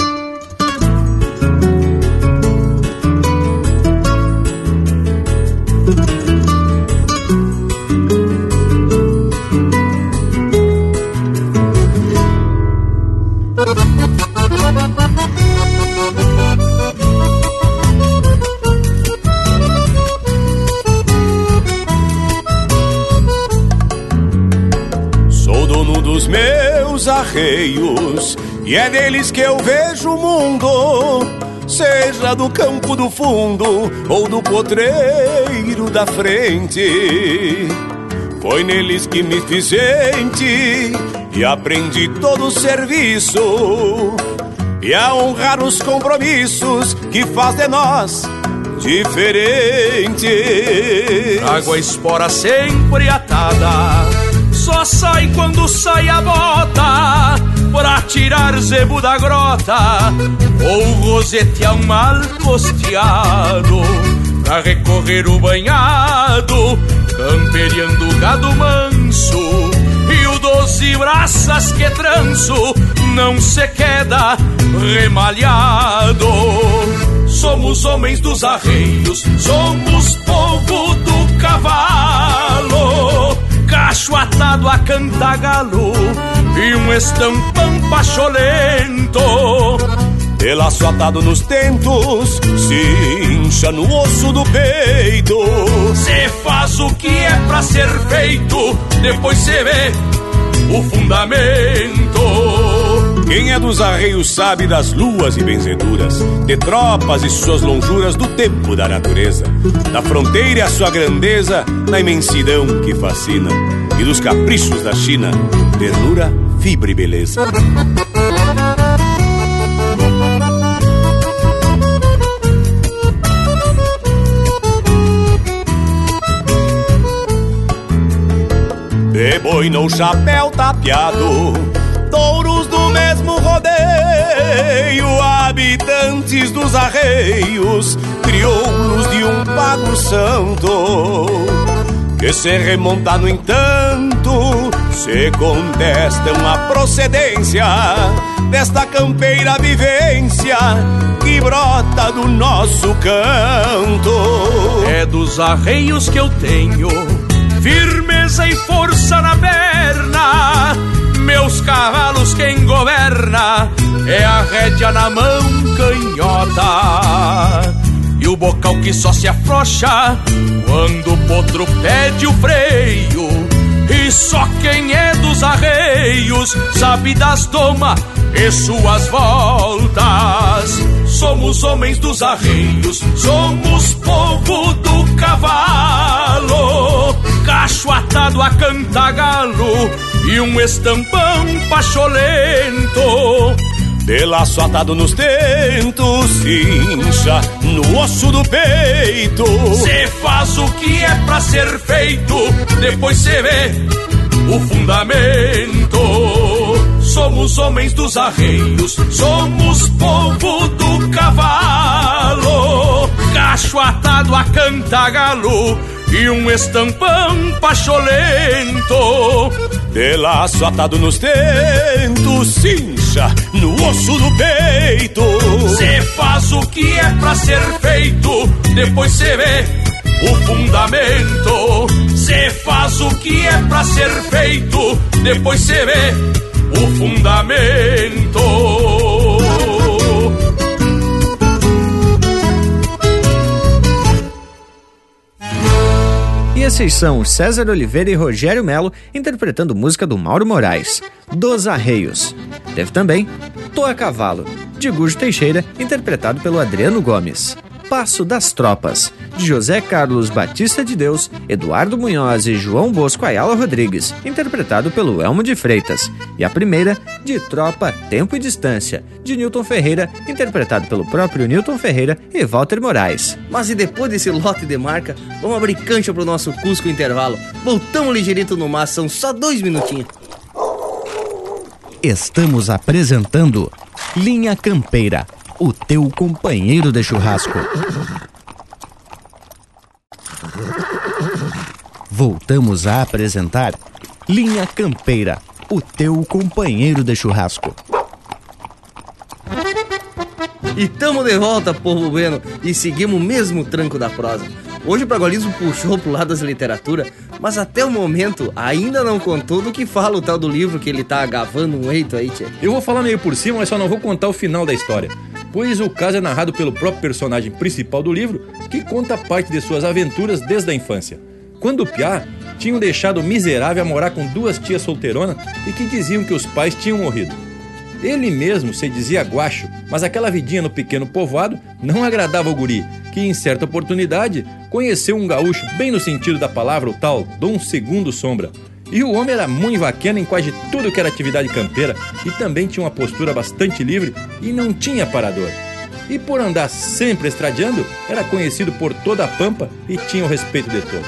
E é neles que eu vejo o mundo, seja do campo do fundo ou do potreiro da frente. Foi neles que me fiz gente e aprendi todo o serviço e a honrar os compromissos que faz de nós diferente. Água espora sempre atada, sai quando sai a bota, pra tirar zebo da grota, ou rosetear um mal costeado, pra recorrer o banhado, camperiando o gado manso. E o doze braças que tranço não se queda remalhado. Somos homens dos arreios, somos povo do cavalo, cacho atado a cantagalo e um estampão pacholento. De laço atado nos tentos, se incha no osso do peito. Cê faz o que é pra ser feito, depois cê vê o fundamento. Quem é dos arreios sabe das luas e benzeduras, de tropas e suas lonjuras do tempo da natureza, da fronteira e a sua grandeza, na imensidão que fascina, e dos caprichos da China, ternura, fibra e beleza. De boi no chapéu tapeado, touros do mesmo rodeio, habitantes dos arreios, crioulos de um pago santo, que se remonta no entanto, se contestam a procedência desta campeira vivência que brota do nosso canto. É dos arreios que eu tenho firmeza e força na perna. Meus cavalos quem governa é a rédea na mão canhota. E o bocal que só se afrouxa quando o potro pede o freio. E só quem é dos arreios sabe das doma e suas voltas. Somos homens dos arreios, somos povo do cavalo, cacho atado a cantagalo e um estampão pacholento. De laço atado nos tentos, cincha no osso do peito. Cê faz o que é pra ser feito, depois cê vê o fundamento. Somos homens dos arreios, somos povo do cavalo, cacho atado a cantagalo e um estampão pacholento. De laço atado nos tentos, cincha no osso do peito. Cê faz o que é pra ser feito, depois cê vê o fundamento. Cê faz o que é pra ser feito, depois cê vê o fundamento. Esses são César Oliveira e Rogério Melo interpretando música do Mauro Moraes, Dos Arreios. Teve também Tô a Cavalo, de Gujo Teixeira, interpretado pelo Adriano Gomes. Passo das Tropas, de José Carlos Batista de Deus, Eduardo Munhoz e João Bosco Ayala Rodrigues, interpretado pelo Elmo de Freitas. E a primeira, de Tropa, Tempo e Distância, de Newton Ferreira, interpretado pelo próprio Newton Ferreira e Walter Moraes. Mas e depois desse lote de marca, vamos abrir cancha pro nosso Cusco Intervalo. Voltamos ligeirito no mar, são só dois minutinhos. Estamos apresentando Linha Campeira, o teu companheiro de churrasco. Voltamos a apresentar Linha Campeira, o teu companheiro de churrasco. E tamo de volta, povo bueno, e seguimos o mesmo tranco da prosa. Hoje o Bragualismo puxou pro lado das literaturas, mas até o momento ainda não contou do que fala o tal do livro que ele tá agavando um eito aí, tchê. Eu vou falar meio por cima, mas só não vou contar o final da história. Pois o caso é narrado pelo próprio personagem principal do livro, que conta parte de suas aventuras desde a infância. Quando o Piá, tinham deixado o miserável a morar com duas tias solteironas e que diziam que os pais tinham morrido. Ele mesmo se dizia guacho, mas aquela vidinha no pequeno povoado não agradava ao guri, que em certa oportunidade conheceu um gaúcho bem no sentido da palavra, o tal Dom Segundo Sombra. E o homem era muito vaqueno em quase tudo que era atividade campeira e também tinha uma postura bastante livre e não tinha parador. E por andar sempre estradeando, era conhecido por toda a pampa e tinha o respeito de todos.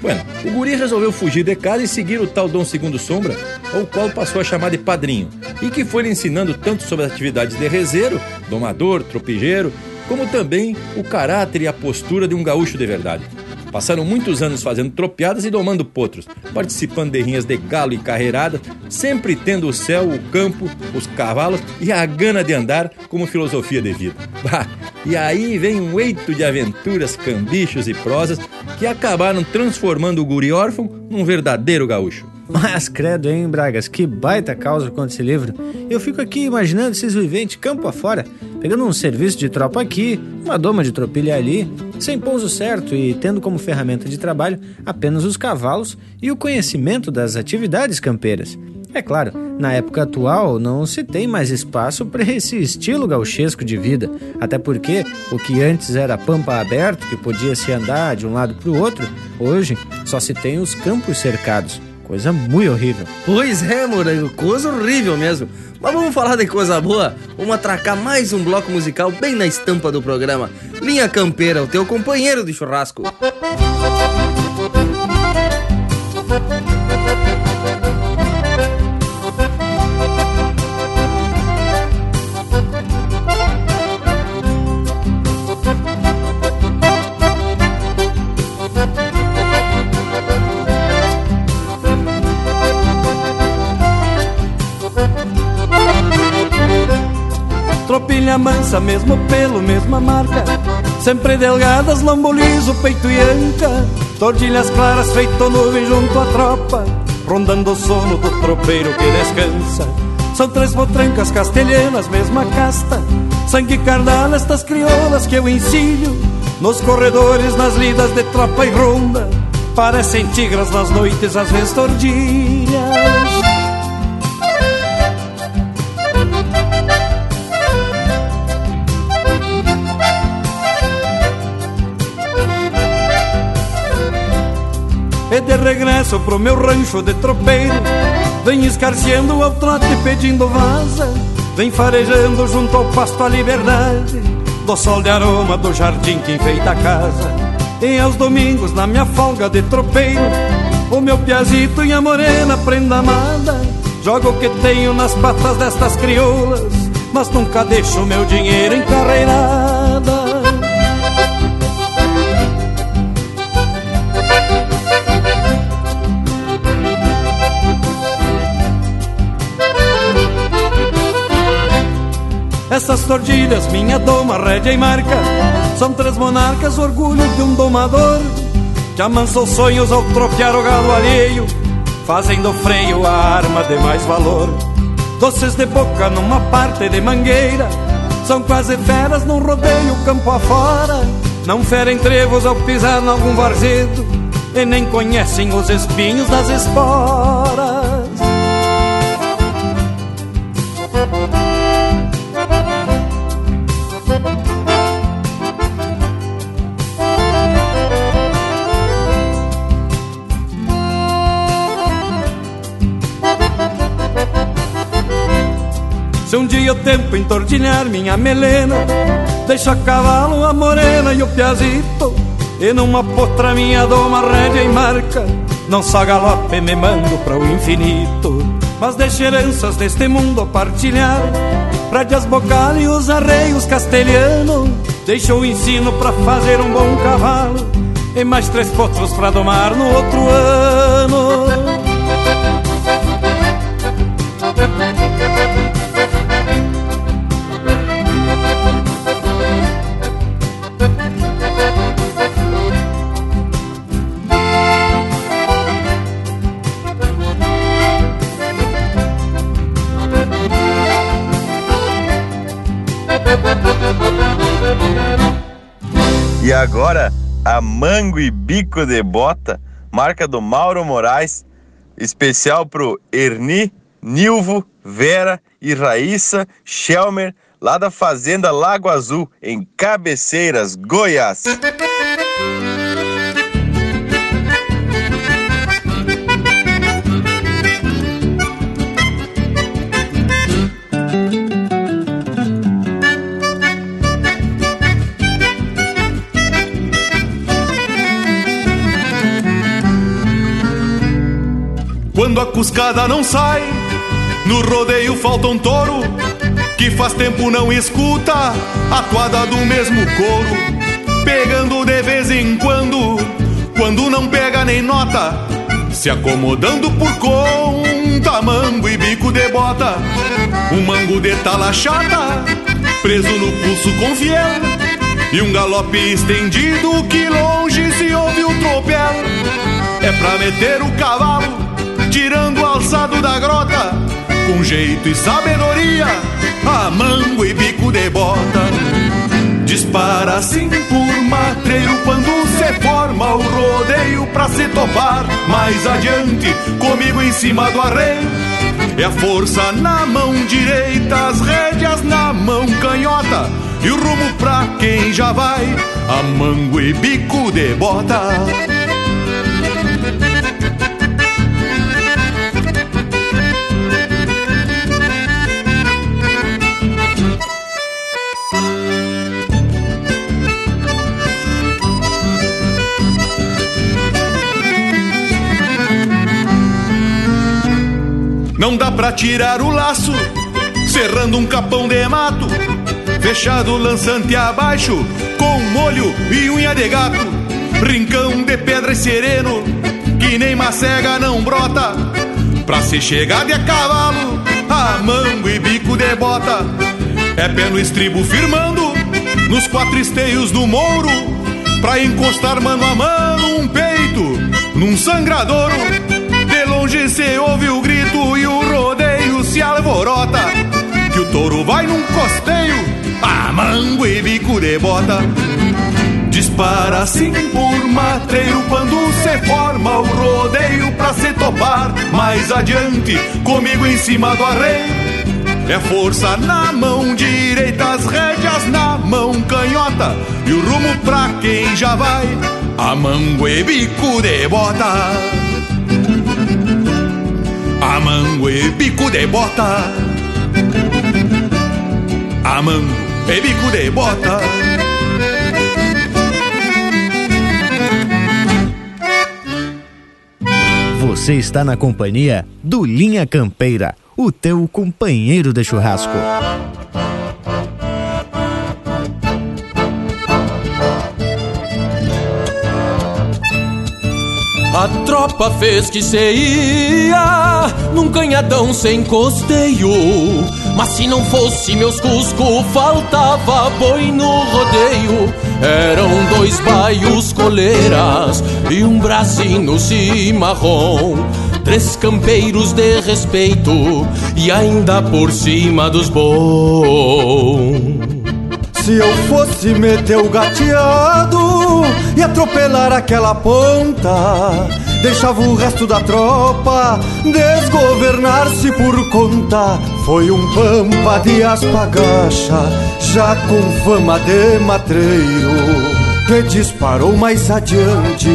Bueno, o guri resolveu fugir de casa e seguir o tal Dom Segundo Sombra, ao qual passou a chamar de padrinho, e que foi lhe ensinando tanto sobre as atividades de rezeiro, domador, tropigeiro, como também o caráter e a postura de um gaúcho de verdade. Passaram muitos anos fazendo tropeadas e domando potros, participando de rinhas de galo e carreirada, sempre tendo o céu, o campo, os cavalos e a gana de andar como filosofia de vida. (laughs) Bah, e aí vem um eito de aventuras, cambichos e prosas que acabaram transformando o guri órfão num verdadeiro gaúcho. Mas credo, hein, Bragas, que baita causa contra esse livro. Eu fico aqui imaginando esses viventes campo afora, pegando um serviço de tropa aqui, uma doma de tropilha ali, sem pouso certo e tendo como ferramenta de trabalho apenas os cavalos e o conhecimento das atividades campeiras. É claro, na época atual não se tem mais espaço para esse estilo gauchesco de vida, até porque o que antes era pampa aberto, que podia se andar de um lado para o outro, hoje só se tem os campos cercados. Coisa muito horrível. Pois é, Morango, coisa horrível mesmo. Mas vamos falar de coisa boa? Vamos atracar mais um bloco musical bem na estampa do programa. Linha Campeira, o teu companheiro de churrasco. Tropilha mansa, mesmo pelo, mesma marca. Sempre delgadas, lombo liso, peito e anca. Tordilhas claras, feito nuvem junto à tropa. Rondando o sono do tropeiro que descansa. São três potrancas castelhanas, mesma casta. Sangue carnal, estas crioulas que eu ensino Nos corredores, nas lidas de tropa e ronda. Parecem tigras nas noites, às vezes tordilhas regresso pro meu rancho de tropeiro. Vem escarceando ao trote pedindo vaza. Vem farejando junto ao pasto a liberdade. Do sol de aroma do jardim que enfeita a casa. E aos domingos na minha folga de tropeiro O meu piazito e a morena prenda amada. Jogo o que tenho nas patas destas crioulas Mas nunca deixo meu dinheiro encarreirada Essas tordilhas, minha doma, rédea e marca São três monarcas, orgulho de um domador. Que amansou sonhos ao tropear o galo alheio Fazendo freio a arma de mais valor. Doces de boca numa parte de mangueira São quase feras num rodeio campo afora. Não ferem trevos ao pisar em algum varzedo E nem conhecem os espinhos das esporas Se um dia eu tempo entordilhar minha melena. Deixo a cavalo a morena e o piazito. E numa potra minha dou uma rédea e marca. Não só galope me mando para o infinito. Mas deixo heranças deste mundo a partilhar. Rédeas bocal e os arreios castelhanos Deixo o ensino para fazer um bom cavalo. E mais três potros para domar no outro ano agora, a mango e bico de bota marca do Mauro Moraes, especial pro Erni, Nilvo, Vera e Raíssa Schelmer, lá da Fazenda Lago Azul, em Cabeceiras, Goiás. Quando a cuscada não sai, no rodeio falta um touro que faz tempo não escuta a toada do mesmo couro, pegando de vez em quando, quando não pega nem nota, se acomodando por conta, mango e bico de bota, um mango de tala chata, preso no pulso com fiel, e um galope estendido que longe se ouve o tropel, é pra meter o cavalo tirando o alçado da grota, com jeito e sabedoria, a mango e bico de bota. Dispara assim por matreiro quando se forma o rodeio pra se topar. Mais adiante, comigo em cima do arreio. É a força na mão direita, as rédeas na mão canhota. E o rumo pra quem já vai, a mango e bico de bota. Não dá pra tirar o laço, cerrando um capão de mato, fechado lançante abaixo, com molho e unha de gato, rincão de pedra e sereno, que nem macega não brota, pra se chegar de a cavalo, a mango e bico de bota, é pé no estribo firmando, nos quatro esteios do mouro, pra encostar mano a mano um peito, num sangradouro, longe se ouve o grito e o rodeio se alvorota. Que o touro vai num costeio, a mango e bico de bota. Dispara assim por matreiro quando se forma o rodeio pra se topar. Mais adiante, comigo em cima do arreio. É força na mão direita, as rédeas na mão canhota. E o rumo pra quem já vai, a mango e bico de bota. A mango e bico de bota A mango e bico de bota Você está na companhia do Linha Campeira, o teu companheiro de churrasco. A tropa fez que se ia num canhadão sem costeio. Mas se não fosse meus cusco, faltava boi no rodeio. Eram dois baios coleiras e um bracinho cimarrão. Três campeiros de respeito e ainda por cima dos bons. Se eu fosse meter o gateado e atropelar aquela ponta, deixava o resto da tropa desgovernar-se por conta. Foi um pampa de aspagacha, já com fama de matreiro que disparou mais adiante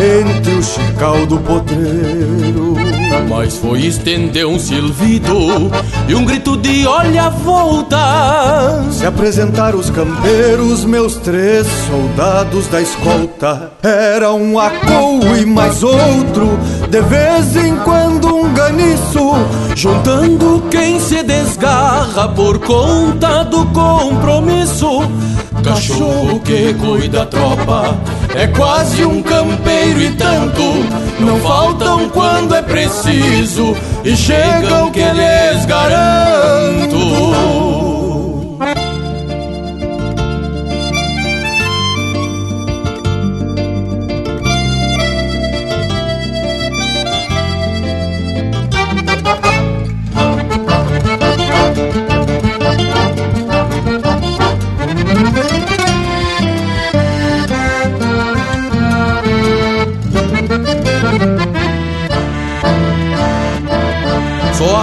entre o chical do potreiro. Mas foi estender um silvido e um grito de olha volta. Se apresentaram os campeiros, meus três soldados da escolta. Era um acou e mais outro, de vez em quando um ganiço. Juntando quem se desgarra por conta do compromisso. Cachorro que cuida da tropa é quase um campeiro e tanto. Não faltam quando é preciso e chegam que lhes garanto.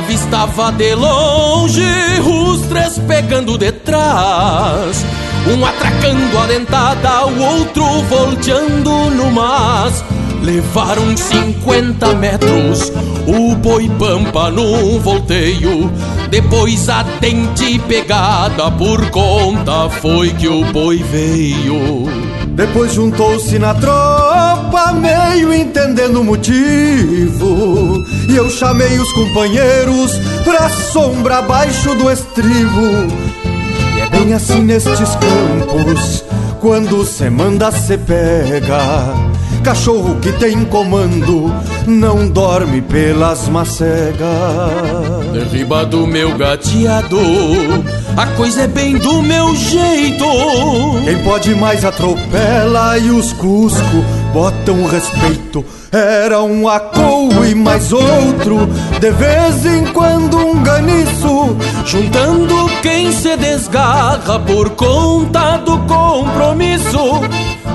Avistava de longe os três pegando detrás. Um atracando a dentada, o outro volteando no mas. Levaram 50 metros, o boi pampa num volteio. Depois a dente pegada, por conta foi que o boi veio. Depois juntou-se na tropa, meio entendendo o motivo. E eu chamei os companheiros pra sombra abaixo do estribo. E é bem assim nestes campos, quando cê manda, cê pega. Cachorro que tem comando não dorme pelas macegas. Derriba do meu gateado, a coisa é bem do meu jeito. Quem pode mais atropela e os Cusco botam respeito. Era um acou e mais outro, de vez em quando um ganiço, juntando quem se desgarra por conta do compromisso.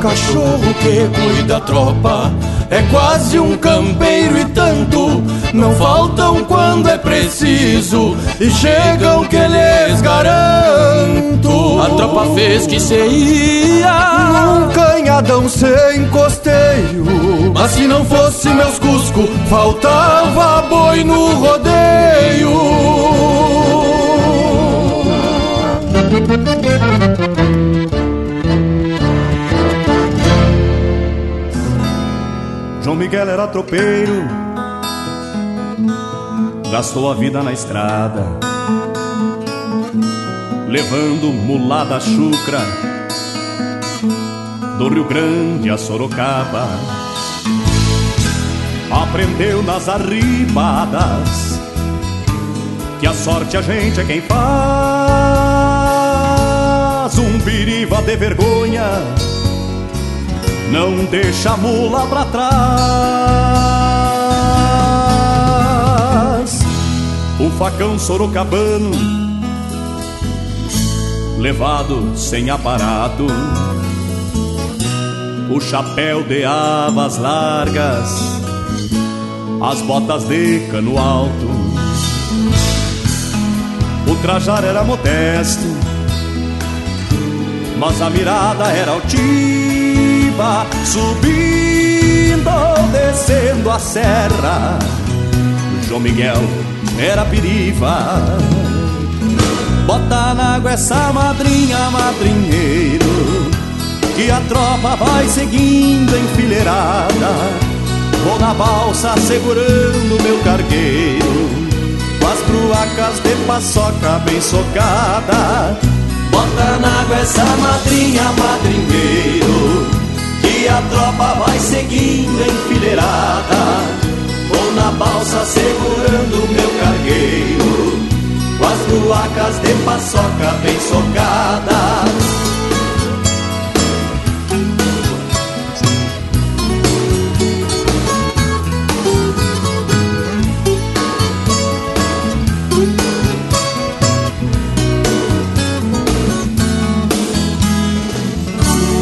Cachorro que cuida a tropa é quase um campeiro e tanto. Não faltam quando é preciso e chegam que lhes garanto. A tropa fez que se ia num canhadão sem costeio. Mas se não fosse meus cusco, faltava boi no rodeio. Miguel era tropeiro, gastou a vida na estrada, levando mulada chucra do Rio Grande a Sorocaba. Aprendeu nas arribadas que a sorte a gente é quem faz. Um biriva de vergonha não deixa a mula pra trás. O facão sorocabano, levado sem aparato. O chapéu de abas largas, as botas de cano alto. O trajar era modesto, mas a mirada era altiva, subindo ou descendo a serra. João Miguel era piriva. Bota na água essa madrinha, madrinheiro, que a tropa vai seguindo enfileirada. Vou na balsa segurando meu cargueiro, com as bruacas de paçoca bem socada. Bota na água essa madrinha, madrinheiro Que a tropa vai seguindo enfileirada Vou na balsa segurando meu cargueiro. Com as bruacas de paçoca bem socadas.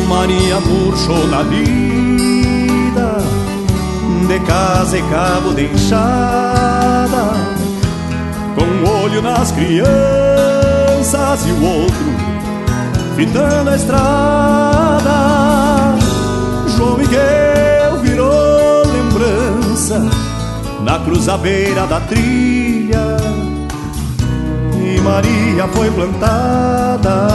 Maria murchou na lida De casa e cabo de enxada Com um olho nas crianças e o outro Fitando a estrada. João Miguel virou lembrança Na cruzabeira da trilha E Maria foi plantada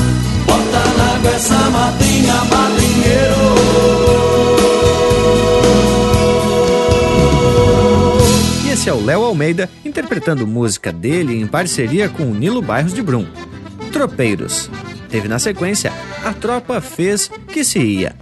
Essa madrinheiro E esse é o Léo Almeida interpretando música dele em parceria com o Nilo Bairros de Brum. Tropeiros. Teve na sequência A Tropa Fez Que Se Ia.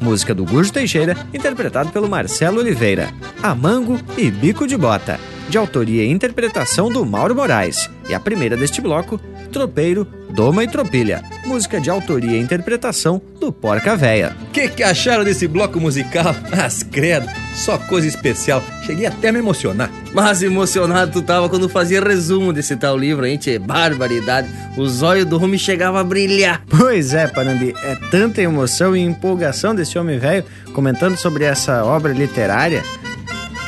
Música do Gujo Teixeira, interpretado pelo Marcelo Oliveira. Amango e Bico de Bota de autoria e interpretação do Mauro Moraes. E a primeira deste bloco, Tropeiro, Doma e Tropilha, música de autoria e interpretação do Porca Véia. Que que acharam desse bloco musical? (laughs) Mas credo, só coisa especial. Cheguei até a me emocionar. Mas emocionado tu tava quando fazia resumo desse tal livro, hein, tchê? Barbaridade. Os olhos do homem chegavam a brilhar. Pois é, Panambi, é tanta emoção e empolgação desse homem velho comentando sobre essa obra literária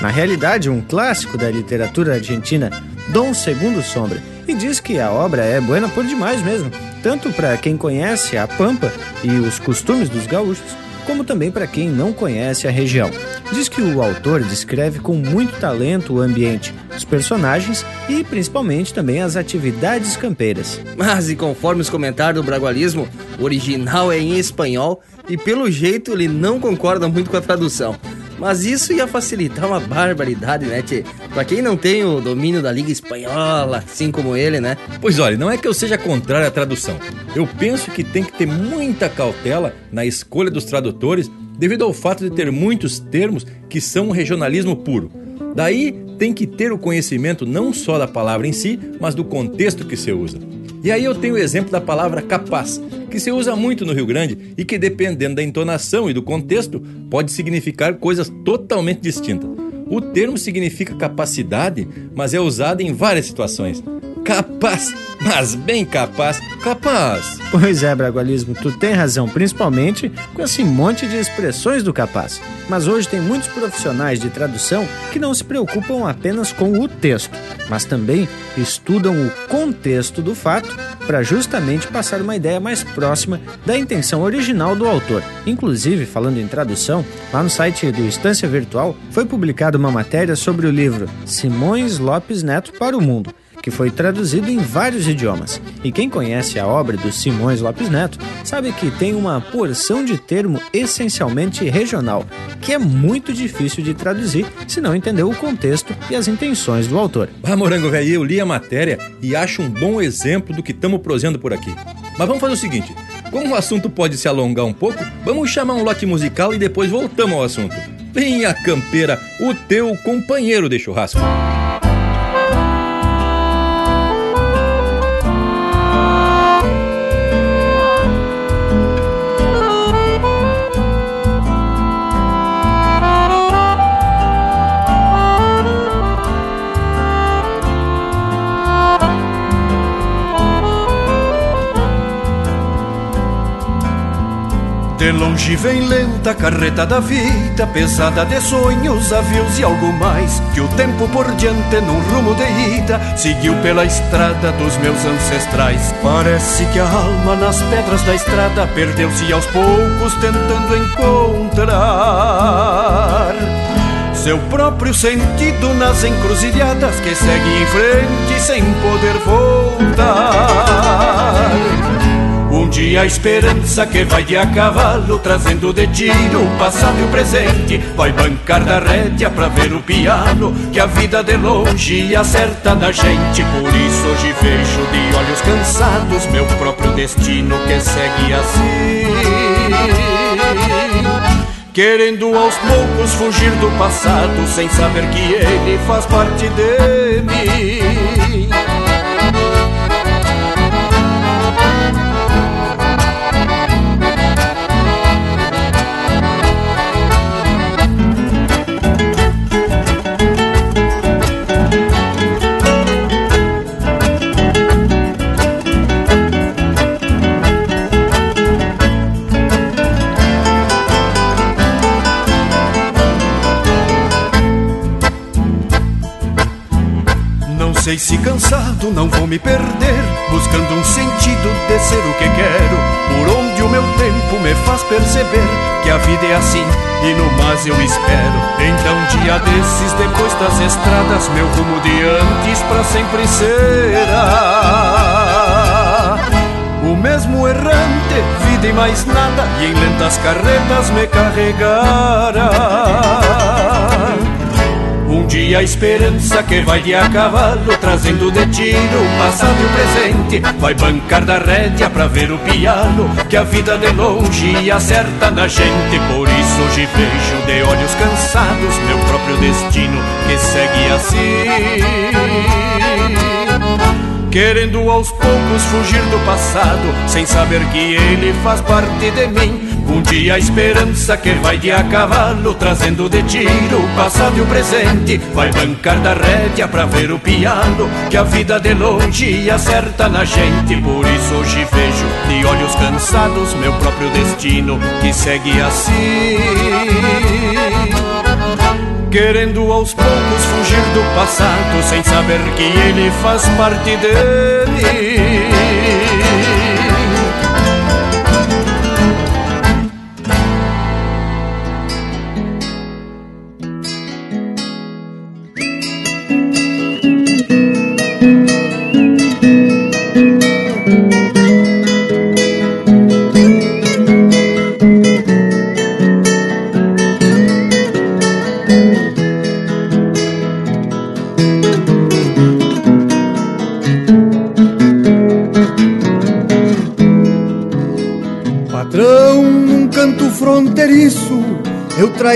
na realidade, um clássico da literatura argentina, Dom Segundo Sombra, e diz que a obra é buena por demais mesmo, tanto para quem conhece a Pampa e os costumes dos gaúchos, como também para quem não conhece a região. Diz que o autor descreve com muito talento o ambiente, os personagens e principalmente também as atividades campeiras. Mas e conforme os comentários do Bragualismo, o original é em espanhol e pelo jeito ele não concorda muito com a tradução. Mas isso ia facilitar uma barbaridade, né, Tchê? Pra quem não tem o domínio da Liga Espanhola, assim como ele, né? Pois olha, não é que eu seja contrário à tradução. Eu penso que tem que ter muita cautela na escolha dos tradutores devido ao fato de ter muitos termos que são um regionalismo puro. Daí tem que ter o conhecimento não só da palavra em si, mas do contexto que se usa. E aí eu tenho o exemplo da palavra capaz, que se usa muito no Rio Grande e que, dependendo da entonação e do contexto, pode significar coisas totalmente distintas. O termo significa capacidade, mas é usado em várias situações. Capaz, mas bem capaz, capaz. Pois é, Bragualismo, tu tem razão, principalmente com esse monte de expressões do capaz. Mas hoje tem muitos profissionais de tradução que não se preocupam apenas com o texto, mas também estudam o contexto do fato para justamente passar uma ideia mais próxima da intenção original do autor. Inclusive, falando em tradução, lá no site do Estância Virtual foi publicada uma matéria sobre o livro Simões Lopes Neto para o Mundo que foi traduzido em vários idiomas. E quem conhece a obra do Simões Lopes Neto sabe que tem uma porção de termo essencialmente regional, que é muito difícil de traduzir se não entender o contexto e as intenções do autor. Ah, Morango Velho, eu li a matéria e acho um bom exemplo do que estamos prosendo por aqui. Mas vamos fazer o seguinte: como o assunto pode se alongar um pouco, vamos chamar um lote musical e depois voltamos ao assunto. Venha, campeira, o teu companheiro de churrasco. De longe vem lenta a carreta da vida, pesada de sonhos, avios e algo mais. Que o tempo por diante, num rumo de ida, seguiu pela estrada dos meus ancestrais. Parece que a alma nas pedras da estrada perdeu-se aos poucos, tentando encontrar seu próprio sentido nas encruzilhadas que seguem em frente sem poder voltar. Um dia a esperança que vai de a cavalo Trazendo de tiro o passado e o presente. Vai bancar da rédea pra ver o piano Que a vida de longe acerta na gente. Por isso hoje vejo de olhos cansados Meu próprio destino que segue assim. Querendo aos poucos fugir do passado Sem saber que ele faz parte de mim sei se cansado não vou me perder, buscando um sentido de ser o que quero, por onde o meu tempo me faz perceber que a vida é assim e no mais eu espero. Então, dia desses, depois das estradas, meu rumo de antes pra sempre será o mesmo errante, vida e mais nada, e em lentas carretas me carregará. Dia a esperança que vai de a cavalo, trazendo de tiro o passado e o presente, vai bancar da rédea pra ver o piano, que a vida de longe acerta na gente. Por isso hoje vejo de olhos cansados meu próprio destino, que segue assim querendo aos poucos fugir do passado, sem saber que ele faz parte de mim. Um dia a esperança que vai de a cavalo, trazendo de tiro o passado e o presente, vai bancar da rédea pra ver o piano, que a vida de longe acerta na gente. Por isso hoje vejo de olhos cansados meu próprio destino, que segue assim querendo aos poucos fugir do passado, sem saber que ele faz parte dele.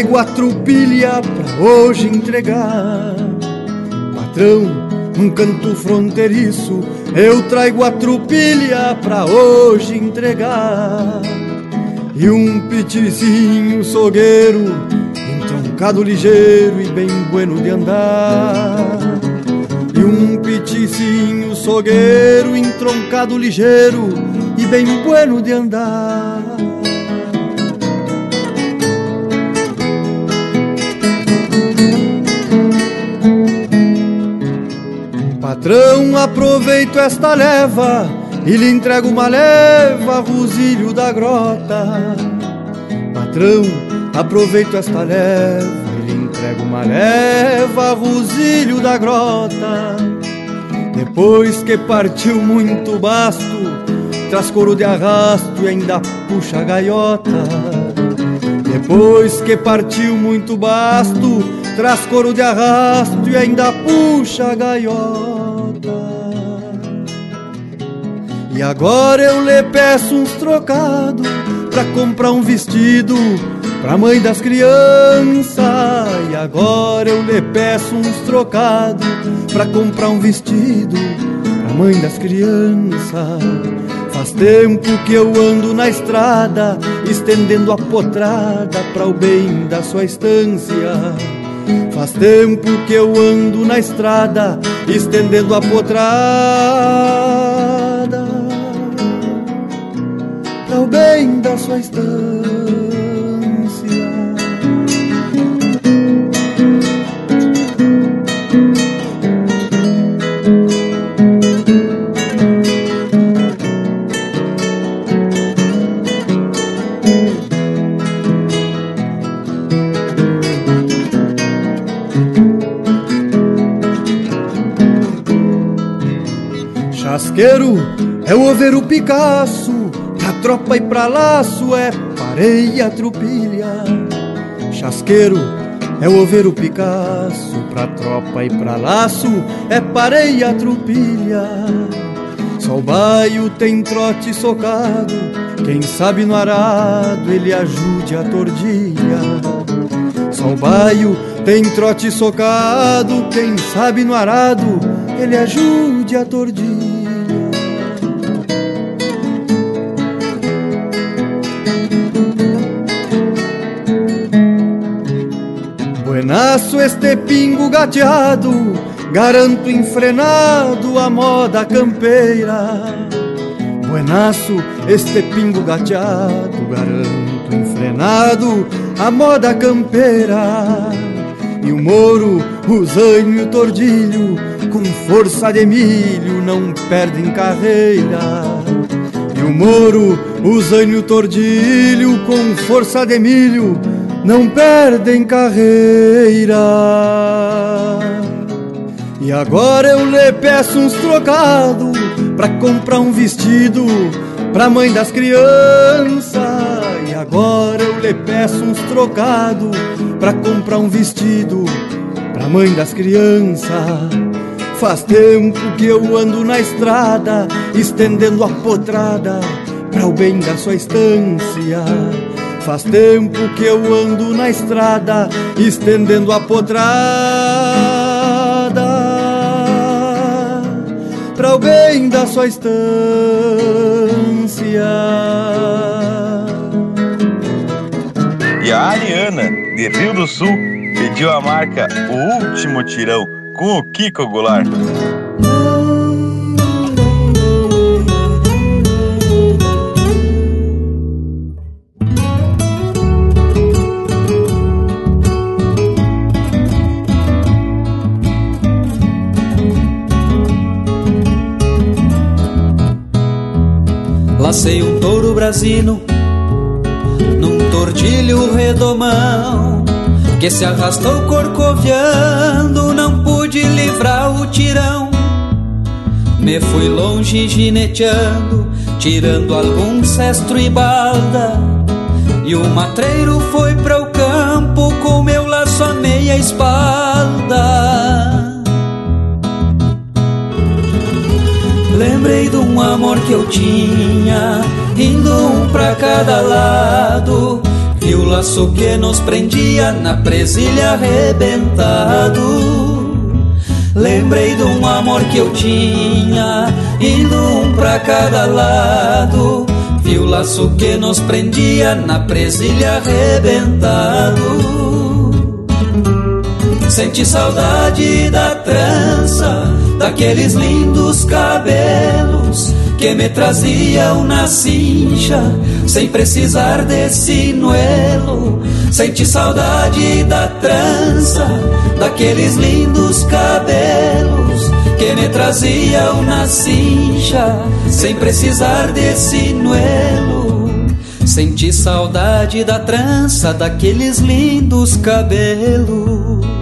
Trago a trupilha pra hoje entregar. Patrão, num canto fronteiriço, eu trago a trupilha pra hoje entregar. E um pitizinho sogueiro, entroncado ligeiro e bem bueno de andar. E um pitizinho sogueiro, entroncado ligeiro e bem bueno de andar. Patrão, aproveito esta leva e lhe entrego uma leva, Rosilho da Grota. Patrão, aproveito esta leva e lhe entrego uma leva, Rosilho da Grota. Depois que partiu muito basto, traz couro de arrasto e ainda puxa a gaiota. Depois que partiu muito basto, traz couro de arrasto e ainda puxa a gaiota. E agora eu lhe peço uns trocados pra comprar um vestido pra mãe das crianças. E agora eu lhe peço uns trocados pra comprar um vestido pra mãe das crianças. Faz tempo que eu ando na estrada, estendendo a potrada para o bem da sua estância. Faz tempo que eu ando na estrada, estendendo a potrada bem da sua estância. Chasqueiro é o over o Picasso tropa e pra laço é pareia, trupilha. Chasqueiro é o oveiro Picasso, pra tropa e pra laço é pareia, trupilha. Só o baio tem trote socado, quem sabe no arado ele ajude a tordilha. Só o baio tem trote socado, quem sabe no arado ele ajude a tordilha. Nasço este pingo gateado, garanto enfrenado a moda campeira. Buenaço este pingo gateado, garanto enfrenado a moda campeira. E o moro o zanho e o tordilho, com força de milho, não perdem carreira. E o moro, o zanho e o tordilho, com força de milho, não perdem carreira. E agora eu lhe peço uns trocados pra comprar um vestido pra mãe das crianças. E agora eu lhe peço uns trocados pra comprar um vestido pra mãe das crianças. Faz tempo que eu ando na estrada, estendendo a potrada pra o bem da sua estância. Faz tempo que eu ando na estrada, estendendo a potrada o bem da sua estância. E a Ariana, de Rio do Sul, pediu a marca O Último Tirão com o Kiko Goulart. Lacei um touro brasino num tordilho redomão que se arrastou corcoviando, não pude livrar o tirão. Me fui longe gineteando, tirando algum cestro e balda. E o matreiro foi para o campo com meu laço a meia espalda. Lembrei de um amor que eu tinha, indo um pra cada lado. E o laço que nos prendia na presilha arrebentado. Lembrei de um amor que eu tinha, indo um pra cada lado. Vi o laço que nos prendia na presilha arrebentado. Senti saudade da trança, daqueles lindos cabelos que me traziam na cincha, sem precisar de sinuelo. Senti saudade da trança, daqueles lindos cabelos que me traziam na cincha, sem precisar de sinuelo. Senti saudade da trança, daqueles lindos cabelos.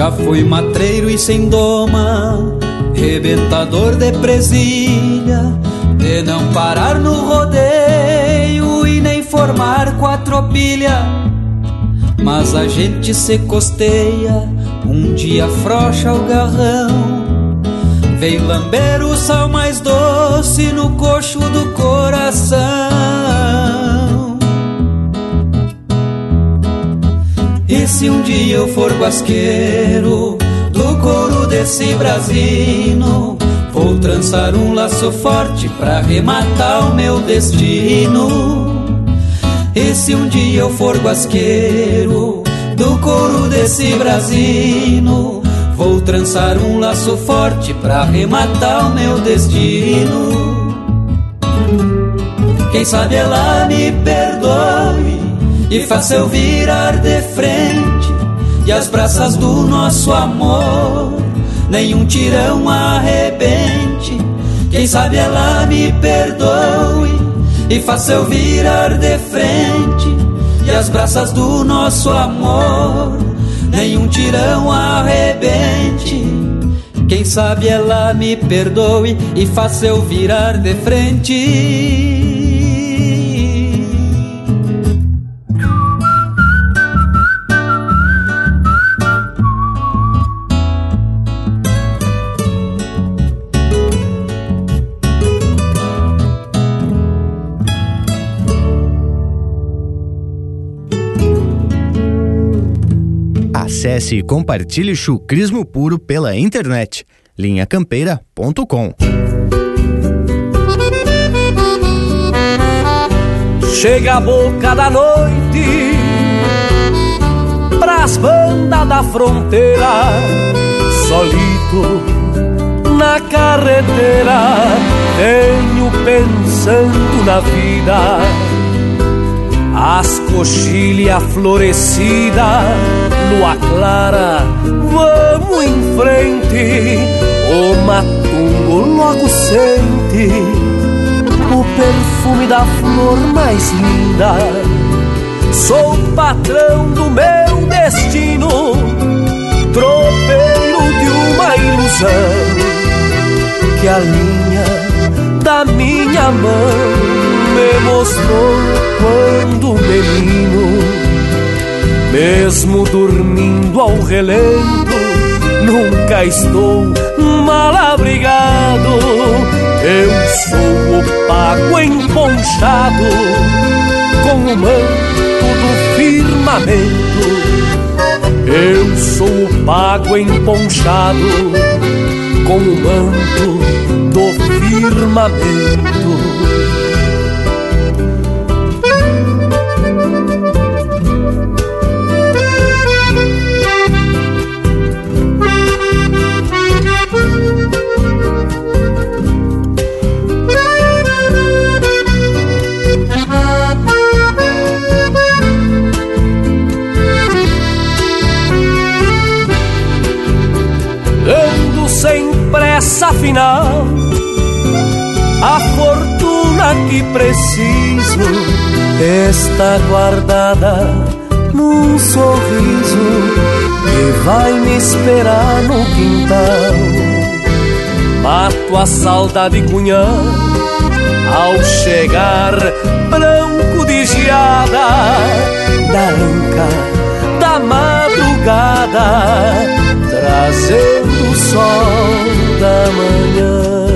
Já fui matreiro e sem doma, rebentador de presilha, de não parar no rodeio e nem formar quatropilha. Mas a gente se costeia, um dia frouxa o garrão. Vem lamber o sal mais doce no coxo do coração. E se um dia eu for guasqueiro desse brasino, vou trançar um laço forte pra rematar o meu destino. E se um dia eu for guasqueiro do couro desse brasino, vou trançar um laço forte pra rematar o meu destino. Quem sabe ela me perdoe e faça eu virar de frente e as braças do nosso amor nenhum tirão arrebente. Quem sabe ela me perdoe e faça eu virar de frente e as braças do nosso amor nenhum tirão arrebente. Quem sabe ela me perdoe e faça eu virar de frente. Acesse e compartilhe chucrismo puro pela internet. linhacampeira.com Chega a boca da noite Pras bandas da fronteira Solito na carretera Venho pensando na vida as coxilhas florescidas Lua clara, vamos em frente O matungo logo sente o perfume da flor mais linda. Sou patrão do meu destino, tropeiro de uma ilusão que a linha da minha mão me mostrou quando menino, mesmo dormindo ao relento, nunca estou mal abrigado eu sou o pago emponchado com o manto do firmamento. Eu sou o pago emponchado com o manto do firmamento. Preciso está guardada num sorriso que vai me esperar no quintal. Mato a saudade cunhã ao chegar branco de geada da anca da madrugada trazendo o sol da manhã.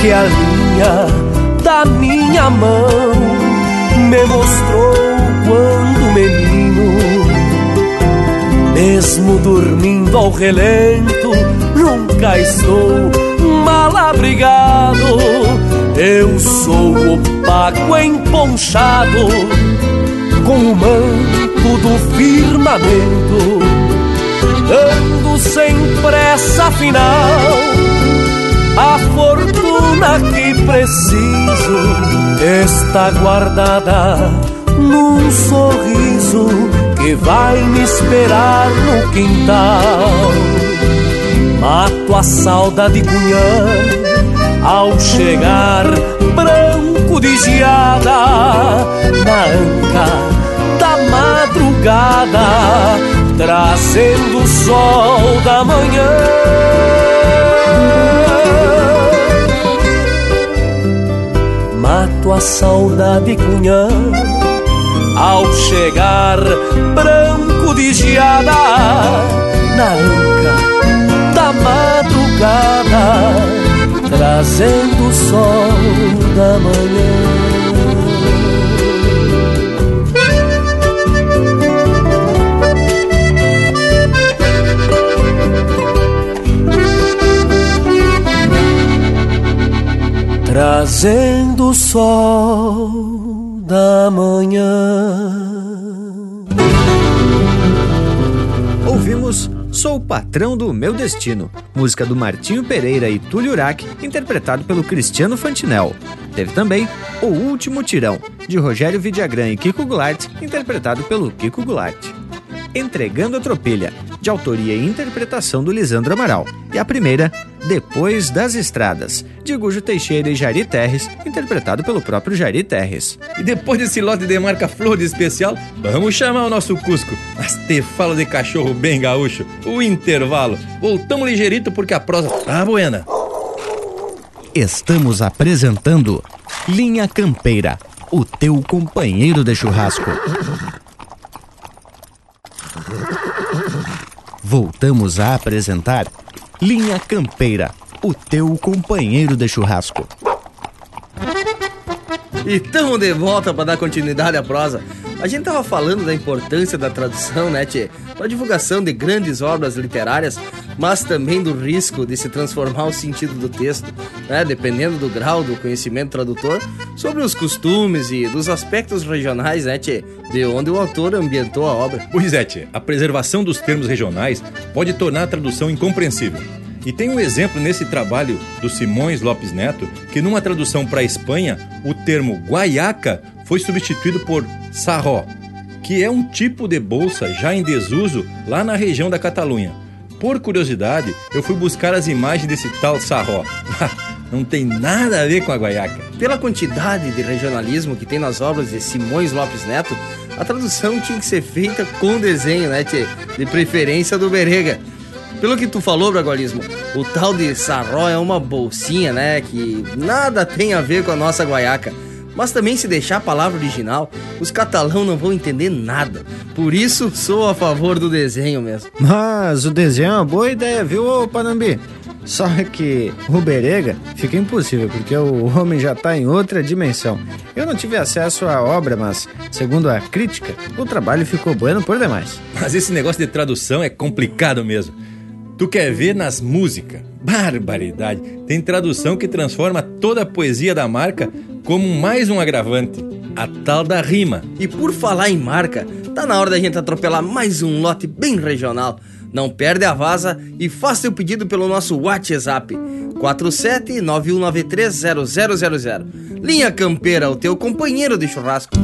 Que a linha da minha mão me mostrou quando menino, mesmo dormindo ao relento, nunca estou mal abrigado. Eu sou o pago emponchado com o manto do firmamento, ando sem pressa afinal a fortuna que preciso está guardada num sorriso que vai me esperar no quintal. Mato a saudade cunhã ao chegar branco de geada na anca madrugada, trazendo o sol da manhã. mato a saudade cunhã ao chegar branco de geada na anca da madrugada trazendo o sol da manhã. Trazendo o sol da manhã. Ouvimos Sou o Patrão do Meu Destino, música do Martinho Pereira e Túlio Urac, interpretado pelo Cristiano Fantinel. Teve também O Último Tirão, de Rogério Vidagrã e Kiko Goulart, interpretado pelo Kiko Goulart. Entregando a Tropilha, de autoria e interpretação do Lisandro Amaral. E a primeira, Depois das Estradas, de Gujo Teixeira e Jari Terres, interpretado pelo próprio Jari Terres. E depois desse lote de marca flor de especial, vamos chamar o nosso Cusco. Mas te falo de cachorro bem gaúcho. O intervalo. Voltamos ligeirito porque a prosa tá buena. Estamos apresentando Linha Campeira, o teu companheiro de churrasco. Voltamos a apresentar Linha Campeira, o teu companheiro de churrasco. E tamo de volta para dar continuidade à prosa. A gente tava falando da importância da tradução, né, Tchê? Para divulgação de grandes obras literárias, mas também do risco de se transformar o sentido do texto, né, dependendo do grau do conhecimento tradutor, sobre os costumes e dos aspectos regionais, né, Tchê? De onde o autor ambientou a obra. Pois é, Tchê, a preservação dos termos regionais pode tornar a tradução incompreensível. E tem um exemplo nesse trabalho do Simões Lopes Neto, que numa tradução para a Espanha, o termo guaiaca foi substituído por sarró, que é um tipo de bolsa já em desuso lá na região da Catalunha. Por curiosidade, eu fui buscar as imagens desse tal sarró. (laughs) Não tem nada a ver com a guaiaca. Pela quantidade de regionalismo que tem nas obras de Simões Lopes Neto, a tradução tinha que ser feita com desenho, né, tchê? De preferência do Berega. Pelo que tu falou, Bragualismo, o tal de sarró é uma bolsinha, né? Que nada tem a ver com a nossa guaiaca. Mas também se deixar a palavra original, os catalão não vão entender nada. Por isso, sou a favor do desenho mesmo. Mas o desenho é uma boa ideia, viu, ô Panambi? Só que o Berega fica impossível, porque o homem já está em outra dimensão. Eu não tive acesso à obra, mas, segundo a crítica, o trabalho ficou bueno por demais. Mas esse negócio de tradução é complicado mesmo. Tu quer ver nas músicas? Barbaridade! Tem tradução que transforma toda a poesia da marca como mais um agravante. A tal da rima. E por falar em marca, tá na hora da gente atropelar mais um lote bem regional. Não perde a vaza e faça o pedido pelo nosso WhatsApp 4791930000. Linha Campeira, o teu companheiro de churrasco.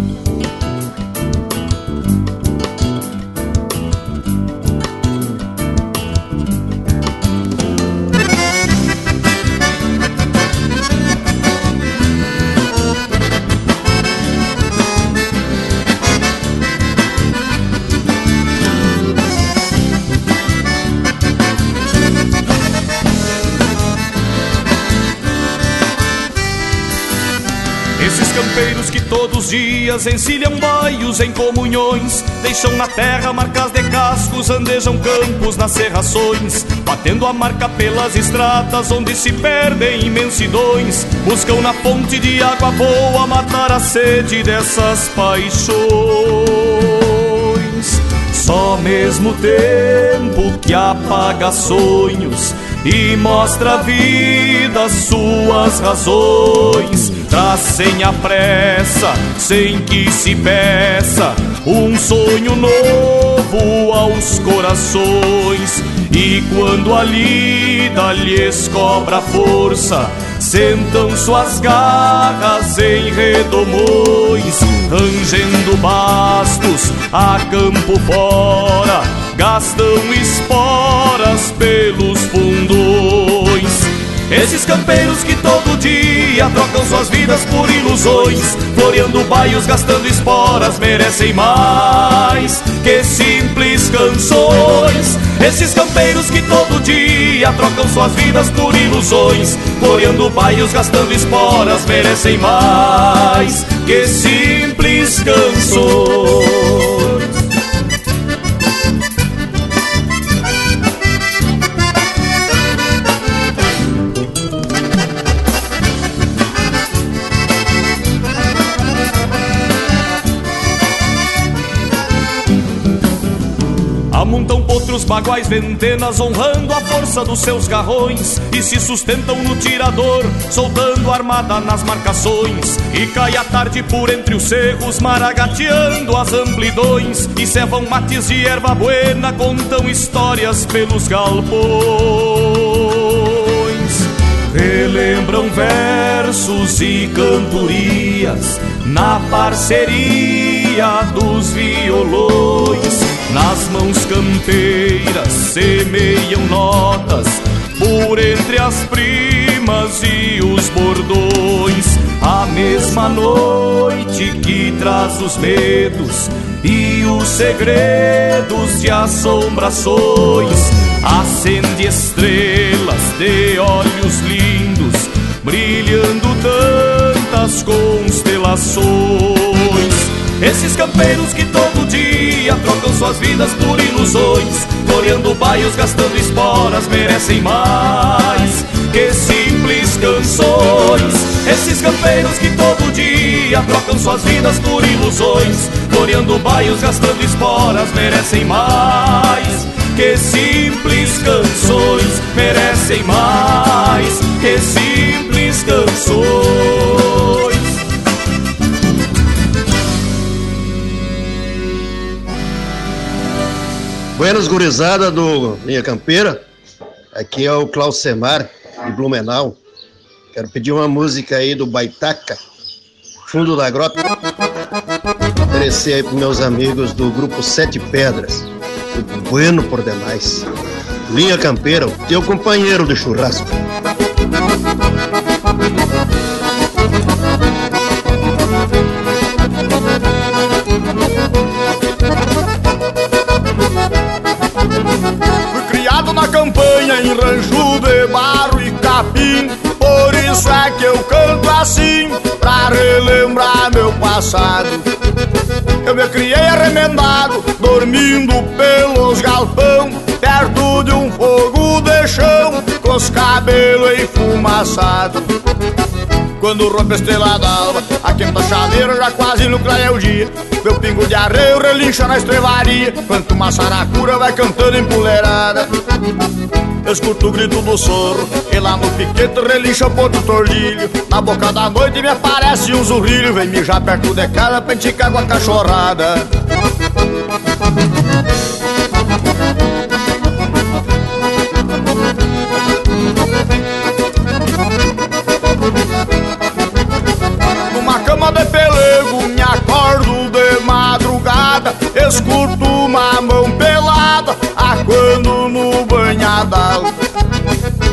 Dias encilham baios em comunhões, deixam na terra marcas de cascos, andejam campos nas serrações, batendo a marca pelas estradas onde se perdem imensidões, buscam na fonte de água boa matar a sede dessas paixões. Só mesmo tempo que apaga sonhos e mostra a vida suas razões. Traz sem a pressa, sem que se peça, um sonho novo aos corações. E quando a lida lhes cobra força, sentam suas garras em redomões, rangendo bastos a campo fora, gastam esporas pelos fundões. Esses campeiros que todo dia trocam suas vidas por ilusões, floreando baios, gastando esporas, merecem mais que simples canções. Esses campeiros que todo dia trocam suas vidas por ilusões, floreando baios, gastando esporas, merecem mais que simples canções. Potros, baguais, ventenas, honrando a força dos seus garrões E se sustentam no tirador, soltando armada nas marcações E cai a tarde por entre os cerros, maragateando as amplidões E cevam mates de erva buena, contam histórias pelos galpões Relembram versos e cantorias na parceria dos violões. Nas mãos campeiras semeiam notas, por entre as primas e os bordões. A mesma noite que traz os medos e os segredos de assombrações. Acende estrelas de olhos lindos, brilhando tantas constelações. Esses campeiros que todo dia trocam suas vidas por ilusões, floreando baios, gastando esporas, merecem mais que simples canções. Esses campeiros que todo dia trocam suas vidas por ilusões, floreando baios, gastando esporas, merecem mais que simples canções, merecem mais que simples canções. Buenas gurizada do Linha Campeira, aqui é o Klaus Semar, de Blumenau. Quero pedir uma música aí do Baitaca, Fundo da Grota. Oferecer aí para meus amigos do grupo Sete Pedras, o Bueno por demais. Linha Campeira, o teu companheiro de churrasco. Na campanha em rancho de barro e capim. Por isso é que eu canto assim, pra relembrar meu passado. Eu me criei arremendado, dormindo pelos galpão Perto de um fogo de chão, com os cabelos enfumaçados quando rompe a estrela d'alva A quinta chaleira já quase no clareia o dia. Meu pingo de arreio relincha na estrevaria Quanto uma saracura vai cantando empoleirada Eu escuto o grito do sorro E lá no piquete relincha o ponto tordilho. Na boca da noite me aparece um zurrilho Vem mijar perto de casa pra enticar com a cachorrada Escuto uma mão pelada Aquando no banhadal.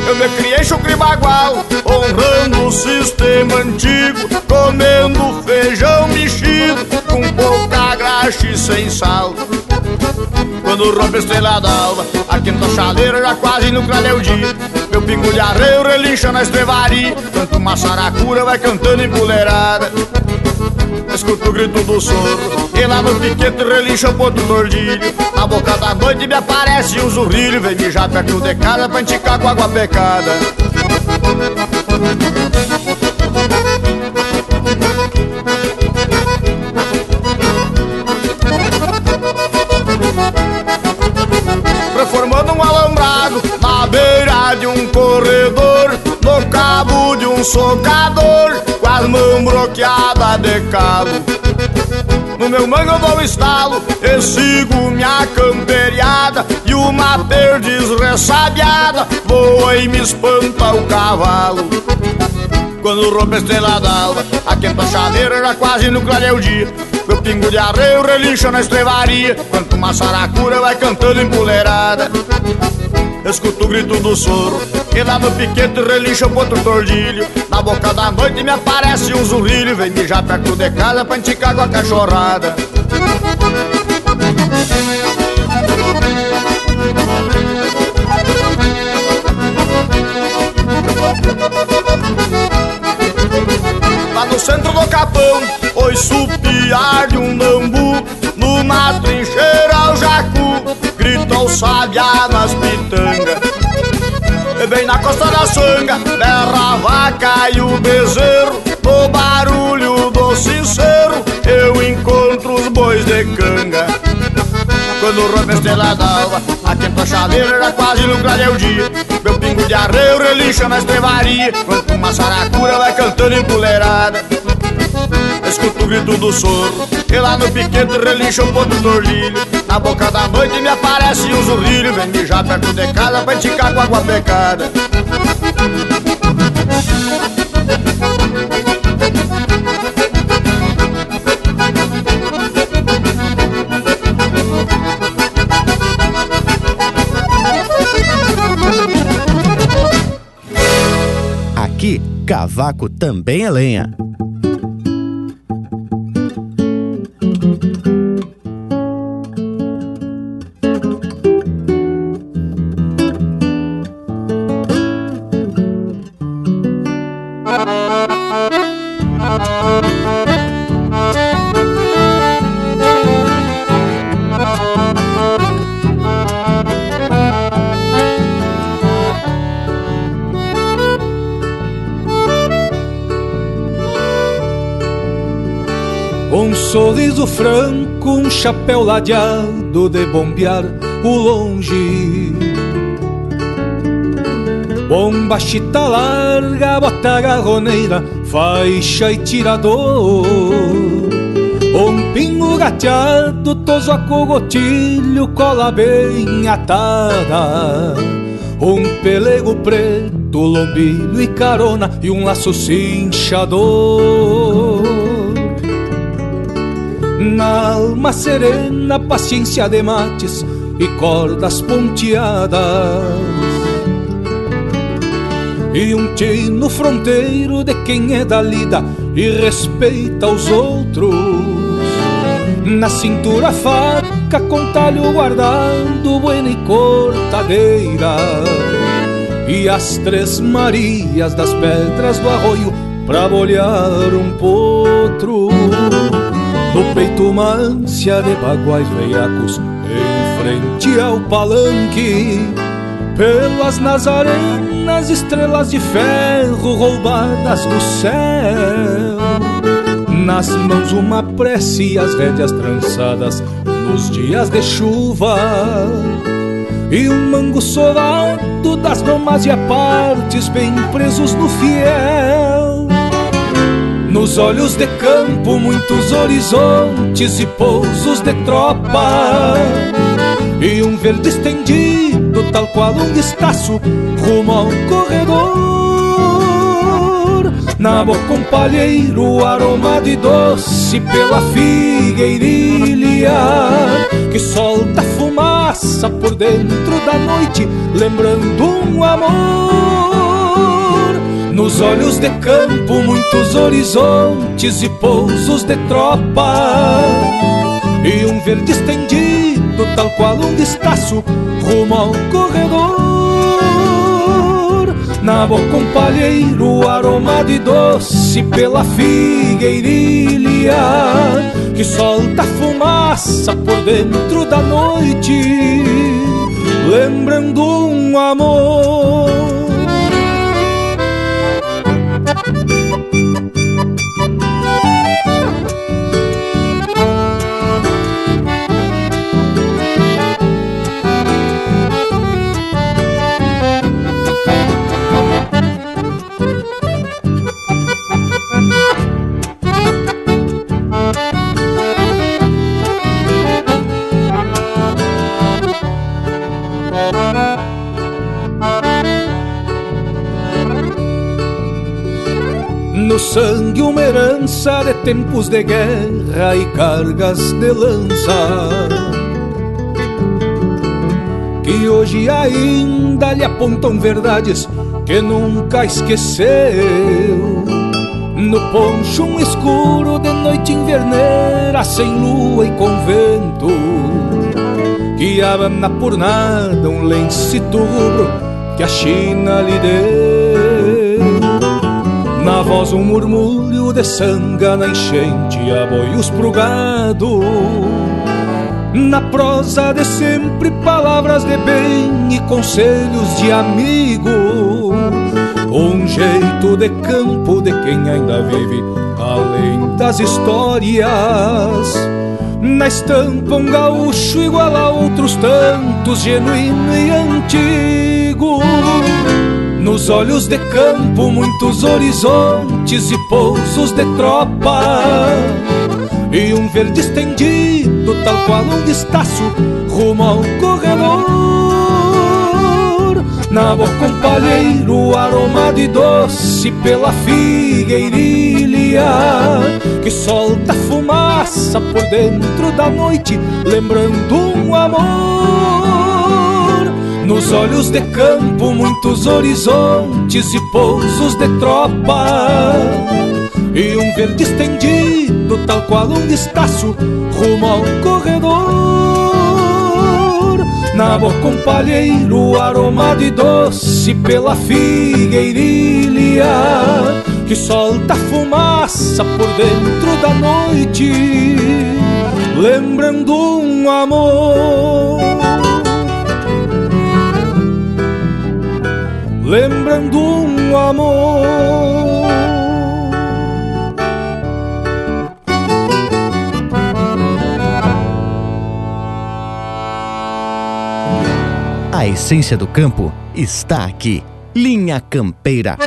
Eu me criei chucre bagual Honrando o sistema antigo Comendo feijão mexido Com pouca graxa e sem sal. Quando rompe a estrela d'alva A quinta chaleira já quase no é o dia Meu pingo de arreio relincha na estrevaria Tanto uma saracura vai cantando empoleirada Escuto o grito do sorro E lá no piquete relincha o ponto tordilho Na boca da noite me aparece um zurrilho. Vem mijar perto de casa pra enticar com água pecada. Reformando um alambrado na beira de um corredor No cabo de um socador as mãos bloqueadas de calo no meu mango eu dou estalo e sigo minha camperiada. E uma perdiz ressabiada voa e me espanta o cavalo. Quando rompe a estrela d'alva, a quinta chaleira já quase no clareia o dia. Meu pingo de arreio relincha na estrevaria Quanto uma saracura vai cantando empoleirada Escuto o grito do soro E lá no piquete relincha o ponto tordilho. Na boca da noite me aparece um zurrilho Vem mijar perto de casa pra enticar com a cachorrada. Lá no centro do capão Ouço piar de um bambu Numa trincheira o jacu sabiá nas pitangas. Bem na costa da sanga Berra a vaca e o bezerro. No barulho do sincero Eu encontro os bois de canga. Quando rompe a estrela d'alva A quinta chaleira já quase no clareia o dia Meu pingo de arreio relincha na estrevaria. Quanto uma saracura vai cantando empoleirada Escuto o grito do soro. E lá no piquete relincha o ponto tordilho Na boca da noite me aparece um zurrilho Vem mijar perto de casa pra enticar com água pecada cavaco também é lenha. Sorriso franco, um chapéu ladeado de bombear o longe. Bomba chita larga, bota garroneira, faixa e tirador. Um pingo gateado, a cogotilho, cola bem atada. Um pelego preto, lombilho e carona, e um laço cinchador. Na alma serena, paciência de mates e cordas ponteadas. E um tino fronteiro de quem é da lida e respeita os outros. Na cintura faca com talho guardando buena e cortadeira. E as três Marias das pedras do arroio pra bolhar um potro. No peito uma ânsia de baguais veiacos Em frente ao palanque. Pelas nazarenas estrelas de ferro Roubadas do céu. Nas mãos uma prece e as rédeas trançadas Nos dias de chuva. E um mango solado das domas e apartes Bem presos no fiel nos olhos de campo, muitos horizontes e pousos de tropa. E um verde estendido, tal qual um estaço, rumo ao corredor. Na boca um palheiro aromado e doce pela figueirilha que solta fumaça por dentro da noite, lembrando um amor. Nos olhos de campo, muitos horizontes e pousos de tropa. E um verde estendido, tal qual um destaço, rumo ao corredor. Na boca um palheiro aromado e doce pela figueirilha que solta fumaça por dentro da noite, lembrando um amor. Herança de tempos de guerra e cargas de lança Que hoje ainda lhe apontam verdades que nunca esqueceu. No poncho um escuro de noite inverneira Sem lua e com vento Que abana por nada um lencito rubro que a China lhe deu. Na voz um murmúrio de sanga na enchente, aboios pro gado. Na prosa de sempre palavras de bem e conselhos de amigo. Um jeito de campo de quem ainda vive além das histórias. Na estampa um gaúcho igual a outros tantos, genuíno e antigo. Nos olhos de campo, muitos horizontes e pousos de tropa. E um verde estendido, tal qual um destaço, rumo ao corredor. Na boca um palheiro aromado e doce pela figueirilha que solta fumaça por dentro da noite, lembrando um amor Nos olhos de campo, muitos horizontes e pousos de tropa. E um verde estendido, tal qual um estácio, rumo ao corredor. Na boca um palheiro aromado e doce pela figueirilha que solta fumaça por dentro da noite, lembrando um amor. Lembrando um amor. A essência do campo está aqui. Linha Campeira.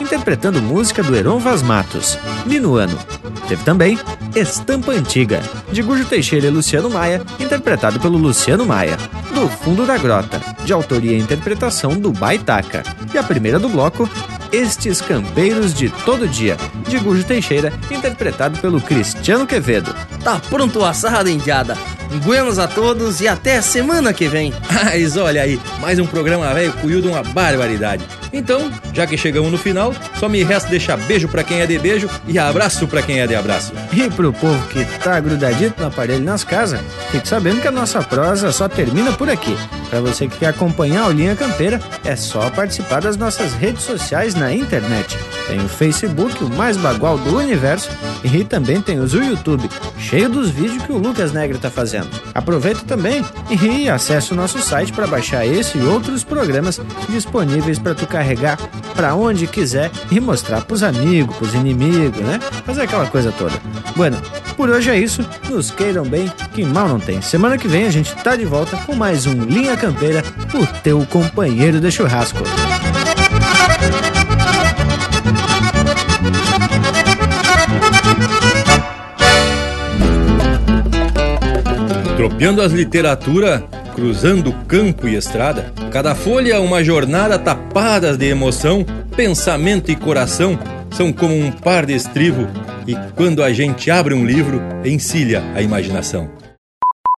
Interpretando música do Heron Vaz Matos, Minuano. Teve também Estampa Antiga, de Gujo Teixeira e Luciano Maia, interpretado pelo Luciano Maia, do Fundo da Grota, de autoria e interpretação do Baitaca. E a primeira do bloco, Estes Campeiros de Todo Dia, de Gujo Teixeira, interpretado pelo Cristiano Quevedo. Tá pronto o assado, indiada. Buenos a todos e até a semana que vem. (laughs) Mas olha aí, mais um programa velho cuiu de uma barbaridade. Então, já que chegamos no final, só me resta deixar beijo para quem é de beijo e abraço para quem é de abraço. E pro povo que tá grudadito no aparelho nas casas, fique sabendo que a nossa prosa só termina por aqui. Para você que quer acompanhar o Linha Campeira, é só participar das nossas redes sociais na internet. Tem o Facebook, o mais bagual do universo, e também tem o YouTube, cheio dos vídeos que o Lucas Negra tá fazendo. Aproveita também e acesse o nosso site para baixar esse e outros programas disponíveis para tu carregar para onde quiser e mostrar pros amigos, pros inimigos, né? Fazer aquela coisa toda. Bueno, por hoje é isso. Nos queiram bem, que mal não tem. Semana que vem a gente tá de volta com mais um Linha Campeira, o teu companheiro de churrasco. Tropeando as literaturas, cruzando campo e estrada, cada folha uma jornada tapadas de emoção, pensamento e coração são como um par de estribo e quando a gente abre um livro, encilha a imaginação.